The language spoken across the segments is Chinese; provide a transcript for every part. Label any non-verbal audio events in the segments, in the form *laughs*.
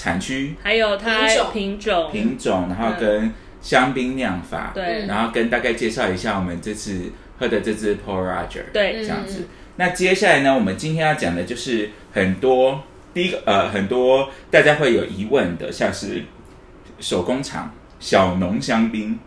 产区、还有它品种。品种，品种，然后跟香槟酿法，对。然后跟大概介绍一下我们这次喝的这支 Paul Roger，对。这样子。那接下来呢，我们今天要讲的就是很多第一个呃，很多大家会有疑问的，像是手工厂、小农香槟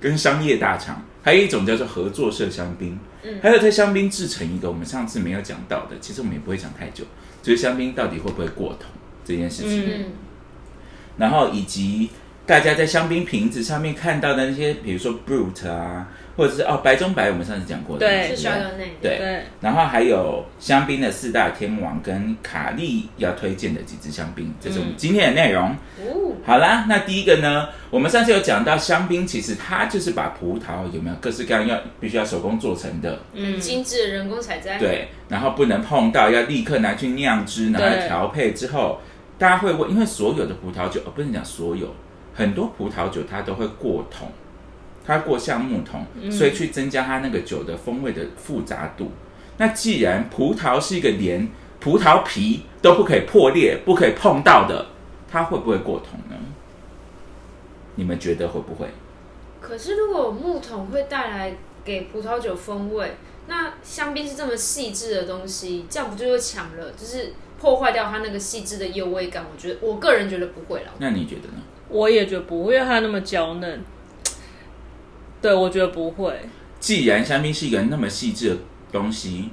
跟商业大厂，还有一种叫做合作社香槟，嗯。还有在香槟制成一个我们上次没有讲到的，其实我们也不会讲太久，就是香槟到底会不会过桶这件事情。然后以及大家在香槟瓶子上面看到的那些，比如说 Brut 啊，或者是哦白中白，我们上次讲过的，对。是对不对 Chardonnay，对。对，然后还有香槟的四大天王跟卡利要推荐的几支香槟，这是我们今天的内容。哦，好啦，那第一个呢，我们上次有讲到香槟，其实它就是把葡萄有没有各式各样要必须要手工做成的，嗯，精致的人工采摘，，对，然后不能碰到，要立刻拿去酿汁，拿来对。调配之后，大家会问，因为所有的葡萄酒，呃，不是讲所有，很多葡萄酒它都会过桶，它过橡木桶，所以去增加它那个酒的风味的复杂度。那既然葡萄是一个连葡萄皮都不可以破裂、不可以碰到的，它会不会过桶呢？你们觉得会不会？可是如果木桶会带来给葡萄酒风味，那香槟是这么细致的东西，这样不就会抢了，就是破坏掉它那个细致的幽味感？我觉得我个人觉得不会了。那你觉得呢？我也觉得不会，因为它那么娇嫩，对我觉得不会，既然香槟是一个那么细致的东西，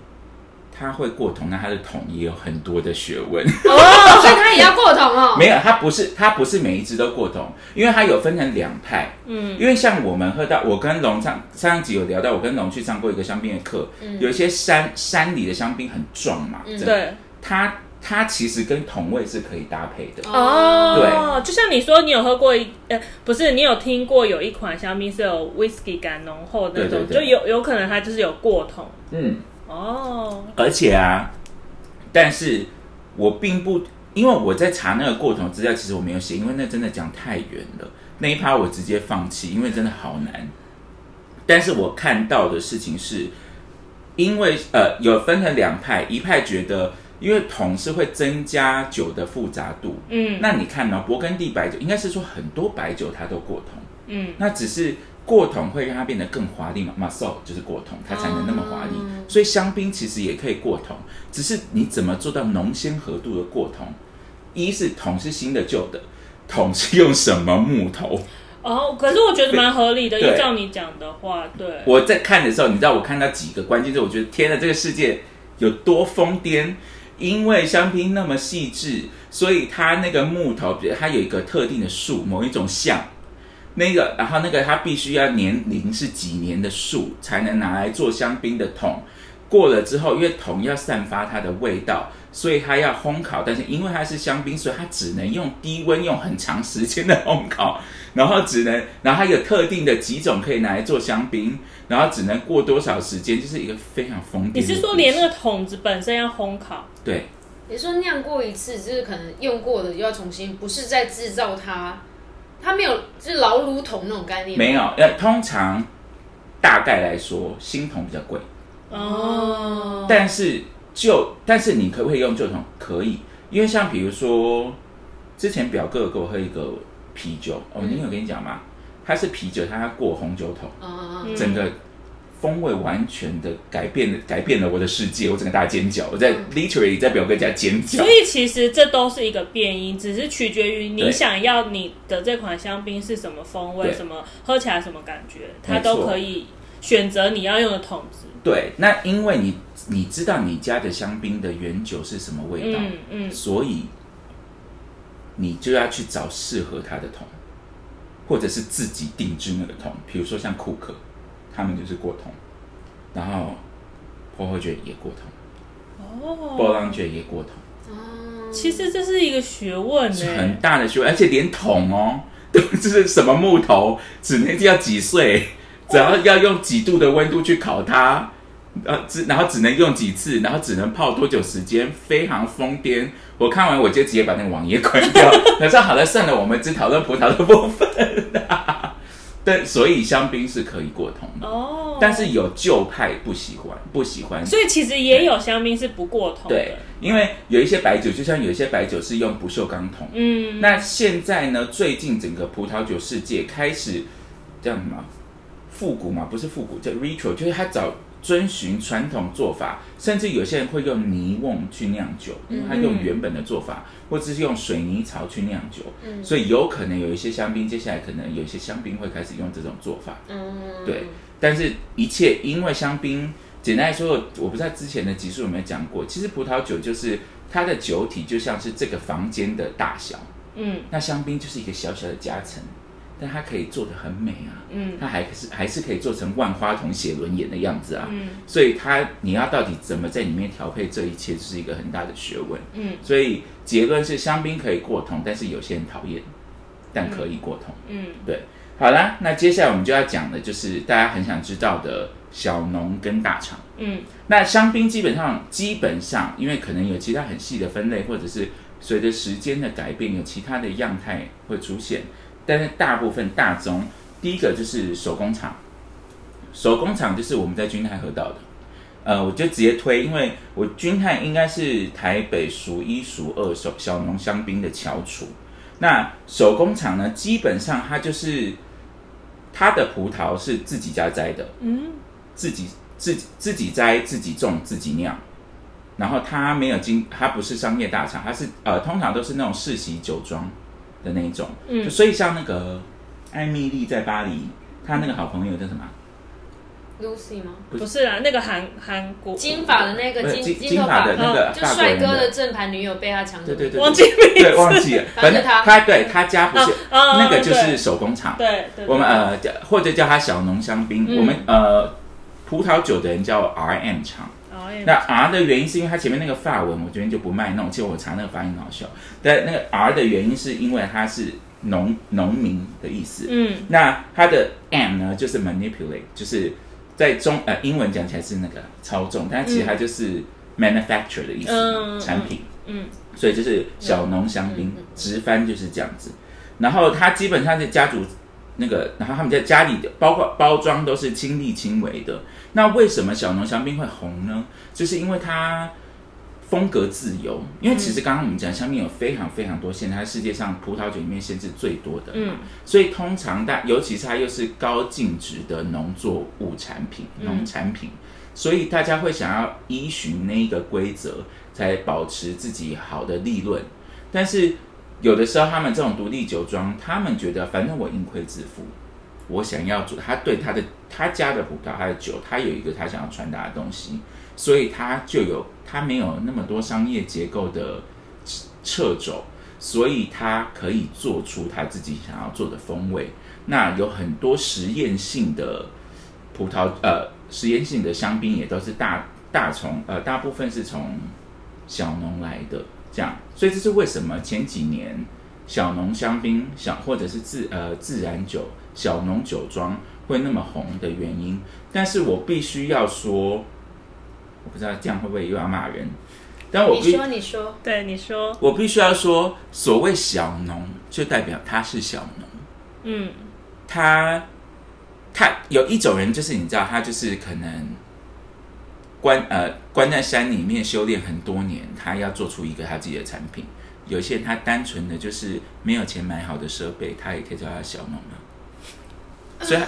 它会过桶，那它的桶也有很多的学问。哦，*laughs* 所以它也要过桶哦。没有，它不是，它不是每一只都过桶，因为它有分成两派。嗯，因为像我们喝到，我跟龙上上一集有聊到，我跟龙去上过一个香槟的课，有一些山山里的香槟很壮嘛，嗯对，它它其实跟同味是可以搭配的。哦，对。就像你说，你有喝过一，呃，不是，你有听过有一款香槟是有 whisky 感浓厚的那种，对对对。就有有可能它就是有过桶，嗯，哦，而且啊，但是我并不，因为我在查那个过桶资料，其实我没有写，因为那真的讲太远了，那一趴我直接放弃，因为真的好难。但是我看到的事情是，因为呃有分成两派，一派觉得因为桶是会增加酒的复杂度，嗯那你看呢、勃艮第白酒应该是说很多白酒它都过桶，嗯，那只是过桶会让它变得更华丽嘛 m u s c l 就是过桶，它才能那么华丽。哦所以香槟其实也可以过桶，只是你怎么做到浓鲜合度的过桶？一是桶是新的旧的，桶是用什么木头？哦，可是我觉得蛮合理的，依照你讲的话，对，我在看的时候，你知道我看到几个关键字，我觉得天呐，这个世界有多疯癫！因为香槟那么细致，所以它那个木头，比如它有一个特定的树，某一种橡，那个，然后那个它必须要年龄是几年的树，才能拿来做香槟的桶。过了之后，因为桶要散发它的味道，所以它要烘烤。但是因为它是香槟，所以它只能用低温，用很长时间的烘烤，然后只能，然后它有特定的几种可以拿来做香槟，然后只能过多少时间，就是一个非常疯癫的故事。你是说连那个桶子本身要烘烤？对你说酿过一次，就是可能用过的又要重新，不是在制造它，它没有就是老卤桶那种概念。没有？呃，通常大概来说，新桶比较贵，哦，但是旧，但是你可不可以用旧桶？可以，因为像比如说，之前表哥有给我喝一个啤酒，哦，你有跟你讲吗？它是啤酒，它要过红酒桶，整个风味完全的改变了，改变了我的世界，我整个大尖叫，我在 literally 在表哥家尖叫。所。以其实这都是一个变音，只是取决于你想要你的这款香槟是什么风味，什么喝起来什么感觉，它都可以选择你要用的桶子。对，那因为你你知道你家的香槟的原酒是什么味道，嗯嗯，所以你就要去找适合它的桶，或者是自己定制那个桶。比如说像库克，他们就是过桶，然后波后卷也过桶，波哦，浪卷也过桶。哦，其实这是一个学问呢、是很大的学问，而且连桶哦，*laughs* 都就是什么木头，只能要几岁，只要要用几度的温度去烤它，呃，只然后只能用几次，然后只能泡多久时间，非常疯癫。我看完我就直接把那个网页关掉。我说好了，算了，我们只讨论葡萄的部分。*laughs* 但所以香槟是可以过桶的，哦，但是有旧派不喜欢，不喜欢。所以其实也有香槟是不过桶的。对，因为有一些白酒，就像有一些白酒是用不锈钢桶，嗯，那现在呢？最近整个葡萄酒世界开始这样什么复古嘛？不是复古，叫 retro，就是他找遵循传统做法，甚至有些人会用泥瓮去酿酒，因为他用原本的做法，或者是用水泥槽去酿酒，嗯所以有可能有一些香槟，接下来可能有一些香槟会开始用这种做法。嗯，对，但是一切因为香槟，简单来说，我不知道之前的集数有没有讲过，其实葡萄酒就是它的酒体就像是这个房间的大小。嗯那香槟就是一个小小的夹层，但它可以做的很美啊，嗯。它还是还是可以做成万花筒写轮眼的样子啊，嗯。所以它你要到底怎么在里面调配这一切，是一个很大的学问。嗯。所以结论是香槟可以过桶，但是有些人讨厌，但可以过桶。嗯。对，好啦，那接下来我们就要讲的就是大家很想知道的小农跟大厂。嗯。那香槟基本上基本上，因为可能有其他很细的分类，或者是随着时间的改变，有其他的样态会出现，但是大部分大宗，第一个就是手工厂，手工厂就是我们在君泰喝到的。呃，我就直接推，因为我君泰应该是台北数一数二手小农香槟的翘楚。那手工厂呢，基本上它就是它的葡萄是自己家摘的，嗯。自己自己自己摘、自己种、自己酿，然后它没有经，它不是商业大厂，它是呃，通常都是那种世袭酒庄的那一种，嗯。就所以像那个艾米丽在巴黎，她那个好朋友叫什么？Lucy 吗？不是。啊，那个韩韩国。金发的那个金金金发。头发的那个就帅哥的正牌女友被他抢走，对对对，忘记对忘记了，反正他。他对他家不是那个就是手工厂，对对，我们呃叫或者叫他小农香槟，嗯。我们呃葡萄酒的人叫 RM 厂。那 R 的原因是因为它前面那个发文，我这边就不卖弄。其实我查那个发音很好笑，但那个 R 的原因是因为它是农农民的意思。嗯那它的 M 呢，就是 manipulate，就是在中呃英文讲起来是那个操纵，但其实它就是 manufacture 的意思，嗯产品。嗯所以就是小农香槟直翻就是这样子。然后它基本上是家族那个，然后他们在家里的包括包装都是亲力亲为的。那为什么小农香槟会红呢？就是因为它风格自由。因为其实刚刚我们讲香槟有非常非常多限制，它世界上葡萄酒里面限制最多的。嗯所以通常大，尤其是它又是高净值的农作物产品、嗯农产品，所以大家会想要依循那一个规则，才保持自己好的利润。但是有的时候，他们这种独立酒庄，他们觉得反正我盈亏自负，我想要做，他对他的他家的葡萄，他的酒，他有一个他想要传达的东西，所以他就有他没有那么多商业结构的掣肘，所以他可以做出他自己想要做的风味。那有很多实验性的葡萄，呃，实验性的香槟也都是大大从呃大部分是从小农来的，这样，所以这是为什么前几年小农香槟小或者是自呃自然酒小农酒庄会那么红的原因。但是我必须要说，我不知道这样会不会又要骂人，但我必你说你说，对你说我必须要说，所谓小农就代表他是小农。嗯他他有一种人，就是你知道，他就是可能关呃关在山里面修炼很多年，他要做出一个他自己的产品。有些人他单纯的就是没有钱买好的设备，他也可以叫他小农啊。所以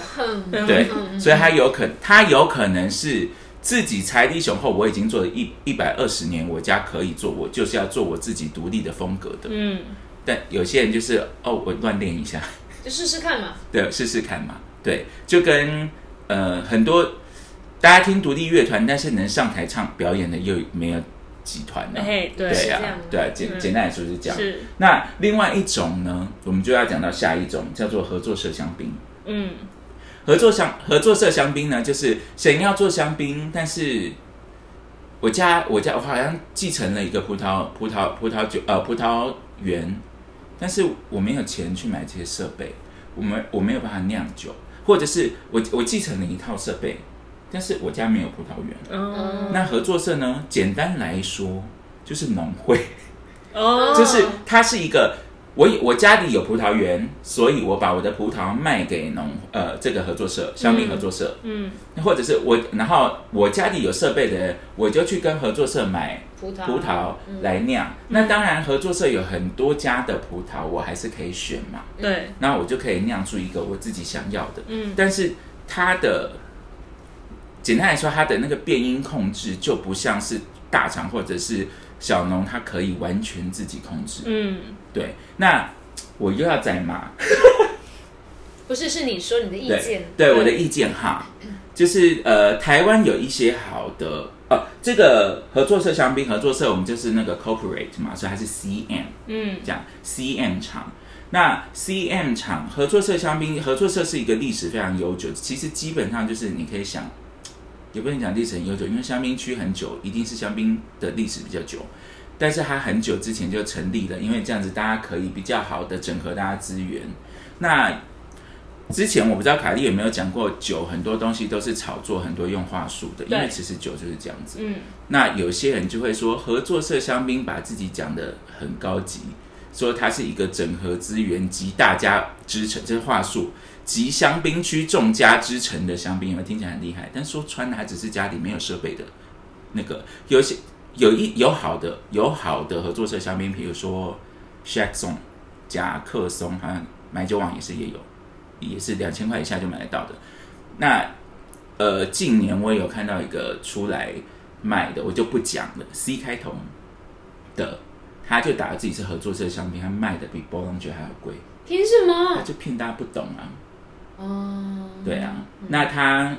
对嗯，所以他有可他有可能是自己财力雄厚，我已经做了一一百二十年，我家可以做，我就是要做我自己独立的风格的。嗯但有些人就是哦，我乱练一下。就试试看嘛。对，试试看嘛。对，就跟呃很多大家听独立乐团，但是能上台唱表演的又没有几团呢、嘿对对呀、对、啊，简嗯。简单来说是这样。是。那另外一种呢，我们就要讲到下一种，叫做合作社香槟。嗯。合作香合作社香槟呢，就是想要做香槟，但是我家我家我好像继承了一个葡萄葡萄葡萄酒呃葡萄园，但是我没有钱去买这些设备，我们我没有办法酿酒，或者是我我继承了一套设备，但是我家没有葡萄园。嗯，那合作社呢？简单来说就是农会，哦，*laughs* 就是它是一个我我家里有葡萄园，所以我把我的葡萄卖给农呃这个合作社香槟合作社，嗯或者是我然后我家里有设备的人，我就去跟合作社买葡萄。葡萄来酿。那当然合作社有很多家的葡萄，我还是可以选嘛，对，那我就可以酿出一个我自己想要的。嗯。但是它的简单来说，它的那个变音控制就不像是大厂或者是小农，它可以完全自己控制。嗯对，那我又要再骂，*laughs* 不是是你说你的意对见，对我的意见哈，就是呃，台湾有一些好的哦，这个合作社香槟合作社，我们就是那个 corporate 嘛，所以它是 CM 嗯这样 CM 厂。那 CM 厂合作社香槟合作社是一个历史非常悠久，其实基本上就是你可以想，也不能讲历史很悠久，因为香槟区很久，一定是香槟的历史比较久。但是它很久之前就成立了，因为这样子大家可以比较好的整合大家资源。那之前我不知道凯莉有没有讲过，酒很多东西都是炒作，很多用话术的，因为其实酒就是这样子。嗯那有些人就会说，合作社香槟把自己讲的很高级，说它是一个整合资源及大家支撑，这是话术，集香槟区众家之城的香槟，有没有听起来很厉害？但说穿了，还只是家里没有设备的那个，有些有一有好的有好的合作社香槟，比如说 Shack 松、甲克松，好像买酒网也是也有，也是两千块以下就买得到的。那呃，近年我也有看到一个出来卖的，我就不讲了，C 开头的，他就打着自己是合作社香槟，他卖的比波浪酒还要贵，凭什么？他就骗大家不懂啊。哦，对啊，那他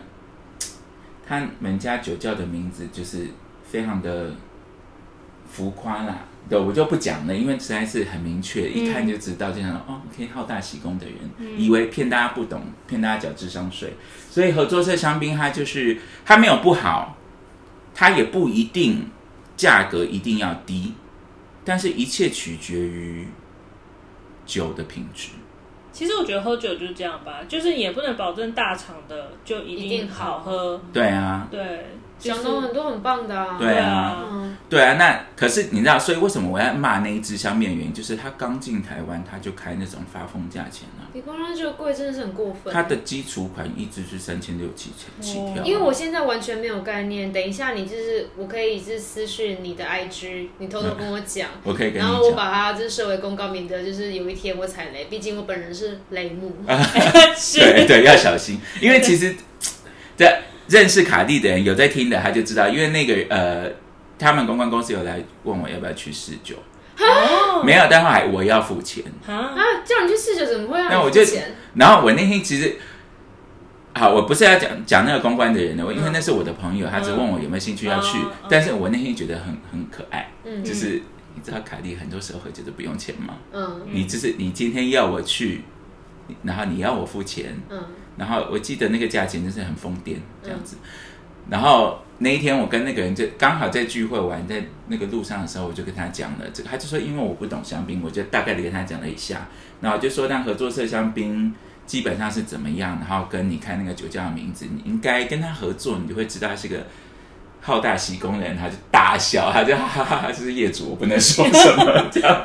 *tsk* 他们家酒窖的名字就是非常的浮夸啦，对我就不讲了，因为实在是很明确，一看就知道，就想说哦可以好大喜功的人，以为骗大家不懂，骗大家缴智商税，所以合作社香槟它就是它没有不好，它也不一定价格一定要低，但是一切取决于酒的品质。其实我觉得喝酒就是这样吧，就是也不能保证大厂的就一一定好喝，对啊，对，就是小农很多很棒的啊。对啊。嗯，对啊，那可是你知道，所以为什么我要骂那一只香面的原因，就是他刚进台湾，他就开那种发疯价钱啊，比光浪酒贵真的是很过分。它的基础款一直是三千六七千。起跳啊、因为我现在完全没有概念，等一下你就是我可以是私讯你的 IG，你偷偷跟我讲，我可以跟你然后我，把它就是设为公告，名的就是有一天我踩雷，毕竟我本人是雷木。*laughs* 是。对对，要小心，因为其实 *laughs* 在认识卡蒂的人有在听的，他就知道，因为那个呃，他们公关公司有来问我要不要去试酒，哦没有，但后来我要付钱，啊，啊，叫你去试酒怎么会让那我就你付钱？然后我那天其实，好，我不是要讲讲那个公关的人的，我因为那是我的朋友，他只问我有没有兴趣要去，但是我那天觉得很很可爱，嗯。就是你知道凯蒂很多时候会觉得不用钱吗？嗯。你就是你今天要我去，然后你要我付钱，嗯然后我记得那个价钱就是很疯癫这样子。然后那一天我跟那个人就刚好在聚会完，在那个路上的时候，我就跟他讲了这个，他就说因为我不懂香槟，我就大概的跟他讲了一下，然后就说让合作社香槟基本上是怎么样，然后跟你看那个酒窖的名字，你应该跟他合作，你就会知道他是个好大喜功的人，他就大笑，他就哈哈哈哈，这是业主，我不能说什么这样，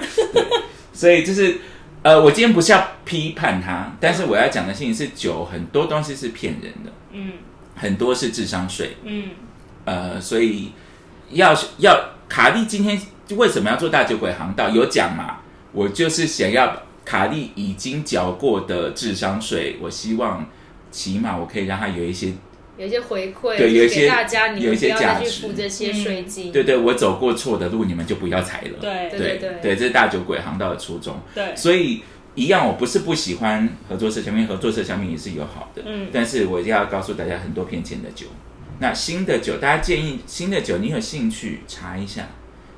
所以就是。呃，我今天不是要批判他，但是我要讲的事情是，酒很多东西是骗人的，嗯很多是智商税，嗯呃，所以要要卡利今天为什么要做大酒鬼航道？有讲嘛？我就是想要卡利已经缴过的智商税，我希望起码我可以让他有一些，有一些回馈，对有一些给大家，你有一些们不要再去价值付这些税金。对对，我走过错的路，你们就不要踩了。对对对对对，这是大酒鬼航道的初衷。对，所以一样，我不是不喜欢合作社香槟，合作社香槟也是有好的，嗯但是我一定要告诉大家，很多骗钱的酒。那新的酒，大家建议新的酒，你有兴趣查一下，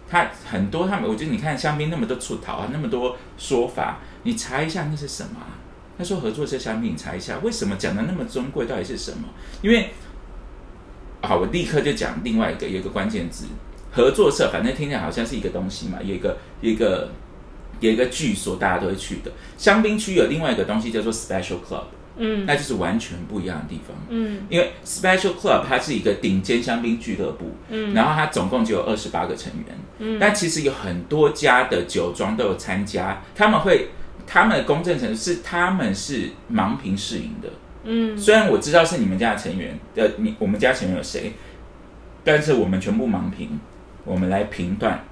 它很多他们，我觉得你看香槟那么多出逃啊，那么多说法，你查一下那是什么啊？他说合作社香槟，你查一下为什么讲的那么尊贵，到底是什么？因为好，我立刻就讲另外一个，有一个关键字，合作社，反正听起来好像是一个东西嘛，有一个有一个有一个据说，大家都会去的。香槟区有另外一个东西叫做 Special Club，嗯那就是完全不一样的地方。嗯因为 Special Club 它是一个顶尖香槟俱乐部，嗯然后它总共就有二十八个成员，嗯但其实有很多家的酒庄都有参加，他们会他们的公正程度是他们是盲评试饮的，嗯虽然我知道是你们家的成员，呃，你我们家成员有谁，但是我们全部盲评，我们来评断。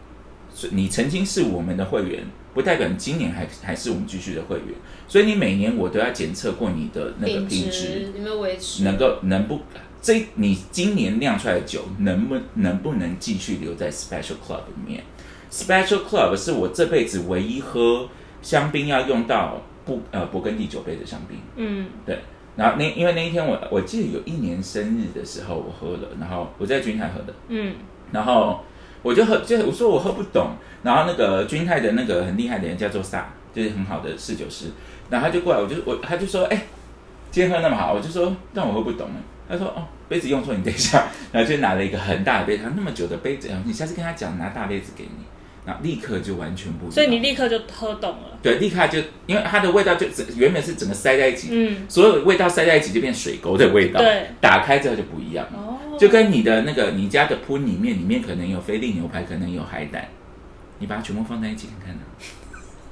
你曾经是我们的会员，不代表你今年还还是我们继续的会员。所以你每年我都要检测过你的那个品品质，质有没有维持？能够能不这你今年酿出来的酒能不能不能继续留在 Special Club 里面？Special Club 是我这辈子唯一喝香槟要用到不呃勃艮第酒杯的香槟。嗯。对，然后那因为那一天我我记得有一年生日的时候我喝了，然后我在君泰喝的，嗯。然后我就喝，就我说我喝不懂，然后那个君泰的那个很厉害的人叫做萨，就是很好的侍酒师，然后他就过来，我就我他就说，哎、今天喝那么好，我就说，但我喝不懂。哎，他说哦，杯子用错，你等一下，然后就拿了一个很大的杯子，他那么久的杯子，你下次跟他讲拿大杯子给你，然后立刻就完全不一样，所以你立刻就喝懂了。对立刻就因为它的味道就整原本是整个塞在一起，嗯，所有的味道塞在一起就变水沟的味道，对，打开之后就不一样了。哦，就跟你的那个你家的铺里面，里面可能有菲力牛排，可能有海胆，你把它全部放在一起看看呢、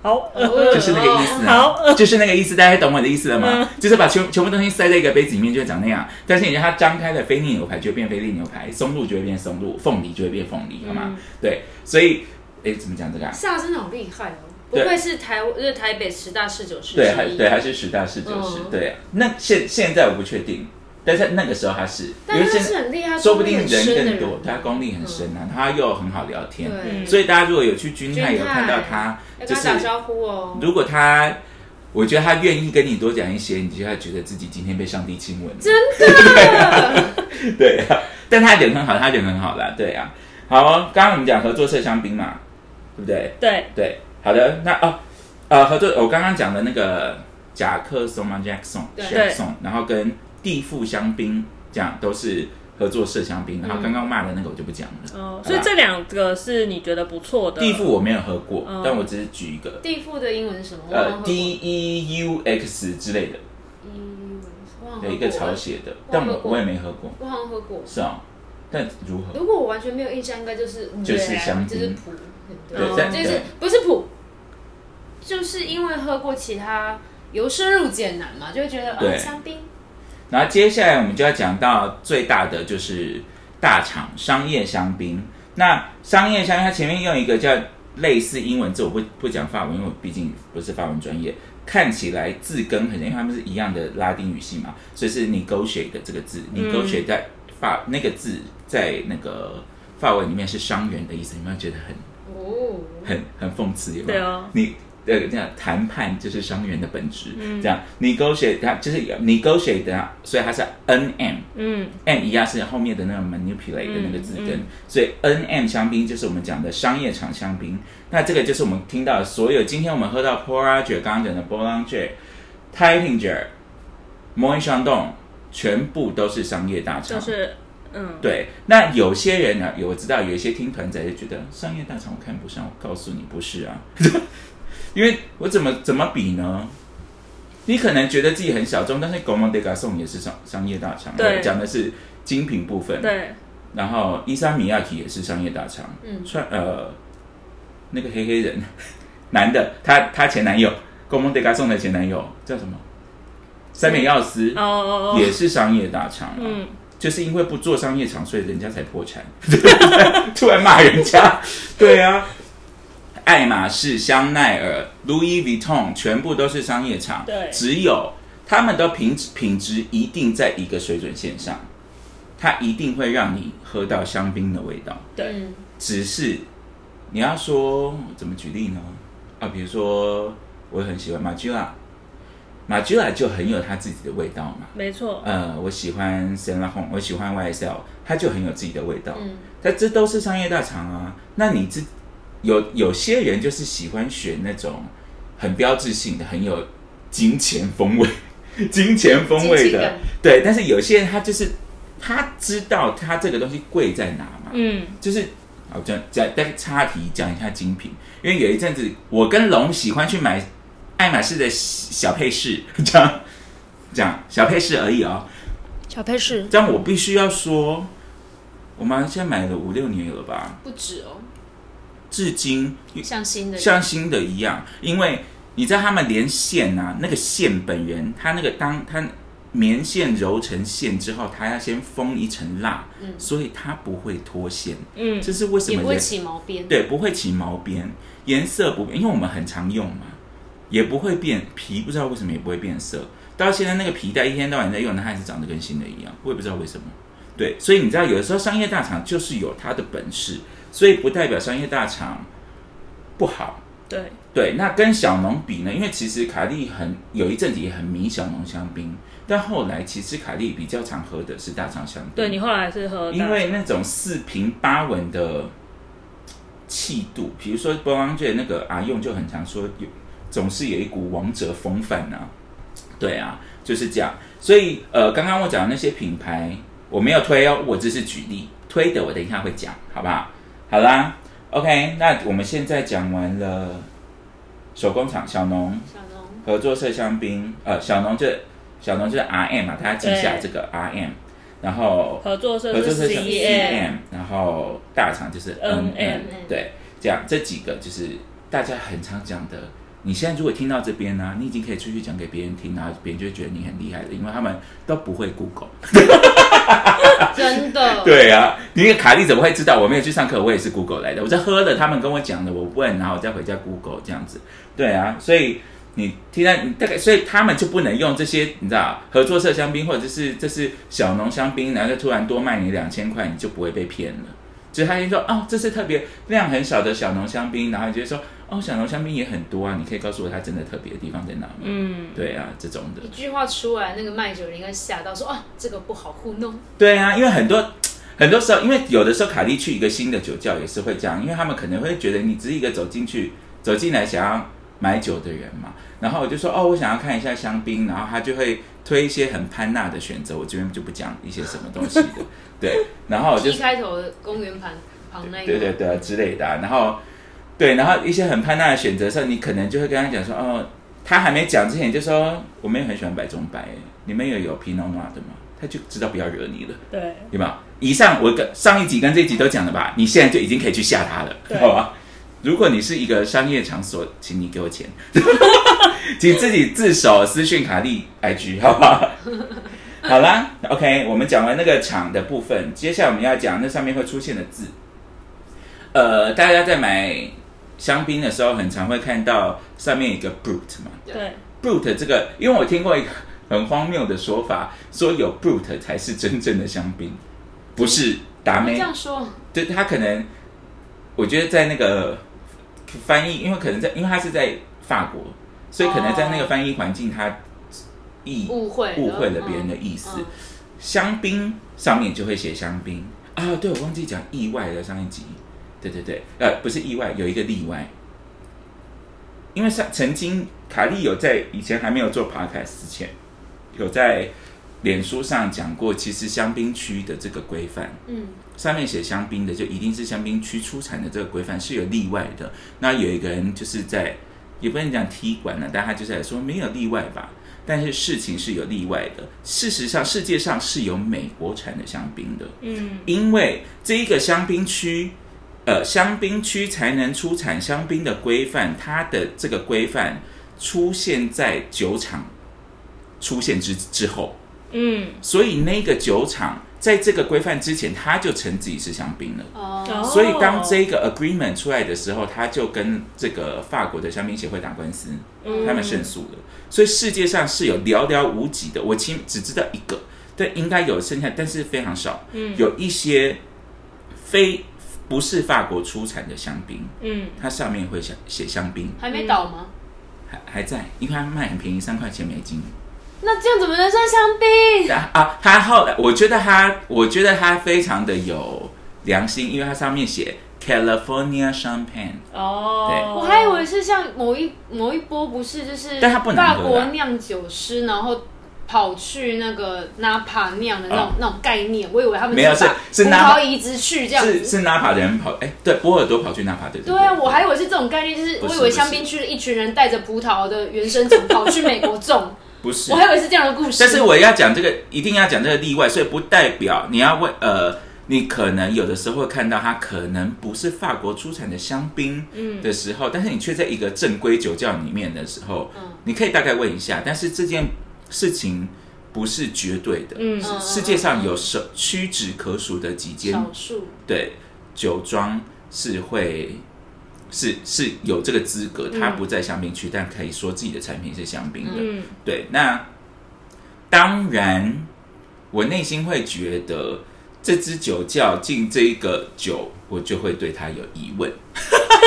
好，哦 *laughs* 就是那个意思好啊，就是那个意思，大家懂我的意思了吗？嗯就是把全全部东西塞在一个杯子里面，就会长那样。但是你让它张开了，菲力牛排就会变菲力牛排，松露就会变松露，凤梨就会变凤梨，好吗？嗯对，所以，哎，怎么讲这个、啊？萨真的好厉害哦！不对愧是台，就是台北十大侍酒师之对，还一。对，还是十大侍酒师，嗯对啊。那现现在我不确定，但是那个时候他是，因但他现是很厉害，说不定功力很深的人更多，他功力很深啊，他又很好聊天，对，所以大家如果有去君泰君有看到他，要就是跟他打招呼哦。如果他，我觉得他愿意跟你多讲一些，你就会觉得自己今天被上帝亲吻了。真的，*laughs* 对啊，但他人很好，他人很好啦，对啊。好哦，刚刚我们讲合作社香槟嘛，对不对？对，对，好的，那哦，呃，合作我刚刚讲的那个甲克松嘛，Jackson 对 Jackson，然后跟地富香槟这样都是合作社香槟，然后刚刚骂的那个我就不讲了。哦，所以这两个是你觉得不错的。地富我没有喝过，嗯但我只是举一个，地富的英文是什么？呃喝过，D E U X 之类的，我好像喝过有一个草写的，但我我也没喝过，我好像喝过。是哦，但如何？如果我完全没有印象，应该就是就是香槟就是普，对就是不是普，就是因为喝过其他由深入简难嘛，就会觉得对。啊香槟。然后接下来我们就要讲到最大的就是大厂商业香槟。那商业香槟它前面用一个叫类似英文字，我不不讲法文，因为我毕竟不是法文专业。看起来字根很像，因为他们是一样的拉丁语系嘛，所以是 negotiate 的这个字、嗯。n e g o t i a t e 在法那个字在那个法文里面是伤员的意思，有没有觉得很哦，很很讽刺？有没有？对啊你呃这样谈判就是商人的本质，嗯。这样 negotiate 它就是 negotiate 它，所以它是 n m 嗯。M 一样是后面的那个 manipulate 的那个字根，嗯嗯所以 n m 香槟就是我们讲的商业厂香槟。那这个就是我们听到的所有，今天我们喝到 p o r a g e 刚刚讲的 Boulanger、Taitinger、Moët Chandon，全部都是商业大厂。就是嗯，对，那有些人呢，有我知道有一些听团仔就觉得商业大厂我看不上，我告诉你不是啊，*laughs* 因为我怎么怎么比呢？你可能觉得自己很小众，但是 g o m o d e g a s o n 也是商商业大厂，对。我讲的是精品部分。，对，然后伊莎米亚提也是商业大厂，嗯。穿呃那个黑黑人 *laughs* 男的，他他前男友 g o m o d e g a s o n 的前男友叫什么？三美耀司哦，也是商业大厂啊。嗯，就是因为不做商业场，所以人家才破产。*laughs* 突然骂人家，*laughs* 对啊，爱马仕、香奈儿、Louis Vuitton 全部都是商业场，对。只有他们的品质品质一定在一个水准线上，它一定会让你喝到香槟的味道。对，嗯。只是你要说怎么举例呢？啊，比如说我很喜欢马吉拉，马吉拉就很有他自己的味道嘛。没错，呃，我喜欢 s a n l a h o n 我喜欢 YSL，它就很有自己的味道。嗯，但这都是商业大厂啊。那你这有有些人就是喜欢选那种很标志性的、很有金钱风味、*laughs* 金钱风味的对。但是有些人他就是他知道他这个东西贵在哪嘛？嗯，就是好讲讲再插题讲一下精品，因为有一阵子我跟龙喜欢去买爱马仕的小配饰，*laughs* 这样这样小配饰而已哦。小配饰。这样我必须要说，我们现在买了五六年有了吧，不止哦，至今像新的像新的一样，因为你知道他们连线啊，那个线本源，它那个当它棉线揉成线之后，它要先封一层蜡，嗯。所以它不会脱线。嗯，这是为什也不会起毛边。对不会起毛边，颜色不变，因为我们很常用嘛，也不会变皮，不知道为什么也不会变色。到现在那个皮带一天到晚在用，它还是长得跟新的一样，我也不知道为什么。对，所以你知道，有的时候商业大厂就是有它的本事，所以不代表商业大厂不好。对，对，那跟小农比呢？因为其实卡莉很有一阵子也很迷小农香槟，但后来其实卡莉比较常喝的是大厂香槟。对你后来是喝因为那种四平八稳的气度，比如说 n g e 那个阿用就很常说有，总是有一股王者风范呐、对啊，就是这样。所以呃，刚刚我讲的那些品牌，我没有推哦，我只是举例，推的我等一下会讲，好不好？好啦，OK，那我们现在讲完了手工厂小农小农合作社香槟，呃，小农就小农就是 RM 嘛，大家记下这个 RM，然后合作社是合作社是 CM，CM，然后大厂就是 NM，对，这样这几个就是大家很常讲的。你现在如果听到这边呢、你已经可以出去讲给别人听，然后别人就会觉得你很厉害了，因为他们都不会 Google。真的，*laughs* 对啊，你那个卡莉怎么会知道？我没有去上课，我也是 Google 来的。我在喝了，他们跟我讲的，我问，然后我再回家 Google 这样子。对啊，所以你听到你大概，所以他们就不能用这些，你知道，合作社香槟或者是这是小农香槟，然后就突然多卖你两千块，你就不会被骗了。就是他就说哦，这是特别量很小的小农香槟，然后你就会说哦，小农香槟也很多啊，你可以告诉我它真的特别的地方在哪吗？嗯，对啊，这种的一。句话出来，那个卖酒人应该吓到说啊，这个不好糊弄。对啊，因为很多很多时候，因为有的时候卡莉去一个新的酒窖也是会这样，因为他们可能会觉得你只是一个走进去走进来想要买酒的人嘛，然后我就说哦，我想要看一下香槟，然后他就会推一些很潘娜的选择，我这边就不讲一些什么东西的，*laughs* 对，然后我就 T 开头的公园旁旁那个，对对对啊之类的啊、然后对，然后一些很叛逆的选择上，你可能就会跟他讲说，哦，他还没讲之前就说，我们也很喜欢白中白，你们也有皮诺诺的吗？他就知道不要惹你了，对，对吧？以上我跟上一集跟这一集都讲了吧，你现在就已经可以去吓他了，好吧？如果你是一个商业场所，请你给我钱，*laughs* 请自己自首私讯卡利 IG，好不好？好啦，OK，我们讲完那个厂的部分，接下来我们要讲那上面会出现的字。呃，大家在买香槟的时候，很常会看到上面有一个 brut 嘛。对，，brut 这个，因为我听过一个很荒谬的说法，说有 brut 才是真正的香槟，不是达怎么这，样说，对他可能，我觉得在那个翻译，因为可能在，因为他是在法国，所以可能在那个翻译环境，他意误会误会了别人的意思。嗯香槟上面就会写香槟。啊，对我忘记讲意外了上一集，对对对，呃，不是意外，有一个例外，因为上曾经卡利有在以前还没有做 podcast 之前，有在脸书上讲过，其实香槟区的这个规范，嗯，上面写香槟的就一定是香槟区出产的这个规范是有例外的。那有一个人就是在也不能讲踢馆了，但他就是来说没有例外吧。但是事情是有例外的。事实上，世界上是有美国产的香槟的，嗯，因为这一个香槟区，呃，香槟区才能出产香槟的规范，它的这个规范出现在酒厂出现之之后，嗯，所以那个酒厂在这个规范之前，他就称自己是香槟了。哦，所以当这个 agreement 出来的时候，他就跟这个法国的香槟协会打官司，嗯他们胜诉了。所以世界上是有寥寥无几的，我其只知道一个，但应该有剩下，但是非常少。嗯有一些非不是法国出产的香槟，嗯，它上面会写写香槟，还没倒吗？还还在，因为它卖很便宜，三块钱美金。那这样怎么能算香槟？啊啊，他后来，我觉得他，我觉得他非常的有良心，因为它上面写 California Champagne，哦，我还以为是像某一某一波，不是就是但它不能法国酿酒师，然后跑去那个 Napa 酿的那种、那种概念，我以为他们没有是把是是葡萄移植去这样子。是是纳帕的人跑，哎，对，波尔多跑去纳帕的，对啊，我还以为是这种概念，就是我以为香槟区的一群人带着葡萄的原生种跑去美国种，*laughs* 不是。我，还以为是这样的故事。但是我要讲这个，一定要讲这个例外，所以不代表你要问呃，你可能有的时候会看到它可能不是法国出产的香槟的时候，但是你却在一个正规酒窖里面的时候，嗯。你可以大概问一下，但是这件事情不是绝对的，世界上有少屈指可数的几间少数，对酒庄是会。是是有这个资格，它不在香槟区，但可以说自己的产品是香槟的。嗯对，那当然，我内心会觉得这支酒窖进这个酒，我就会对它有疑问，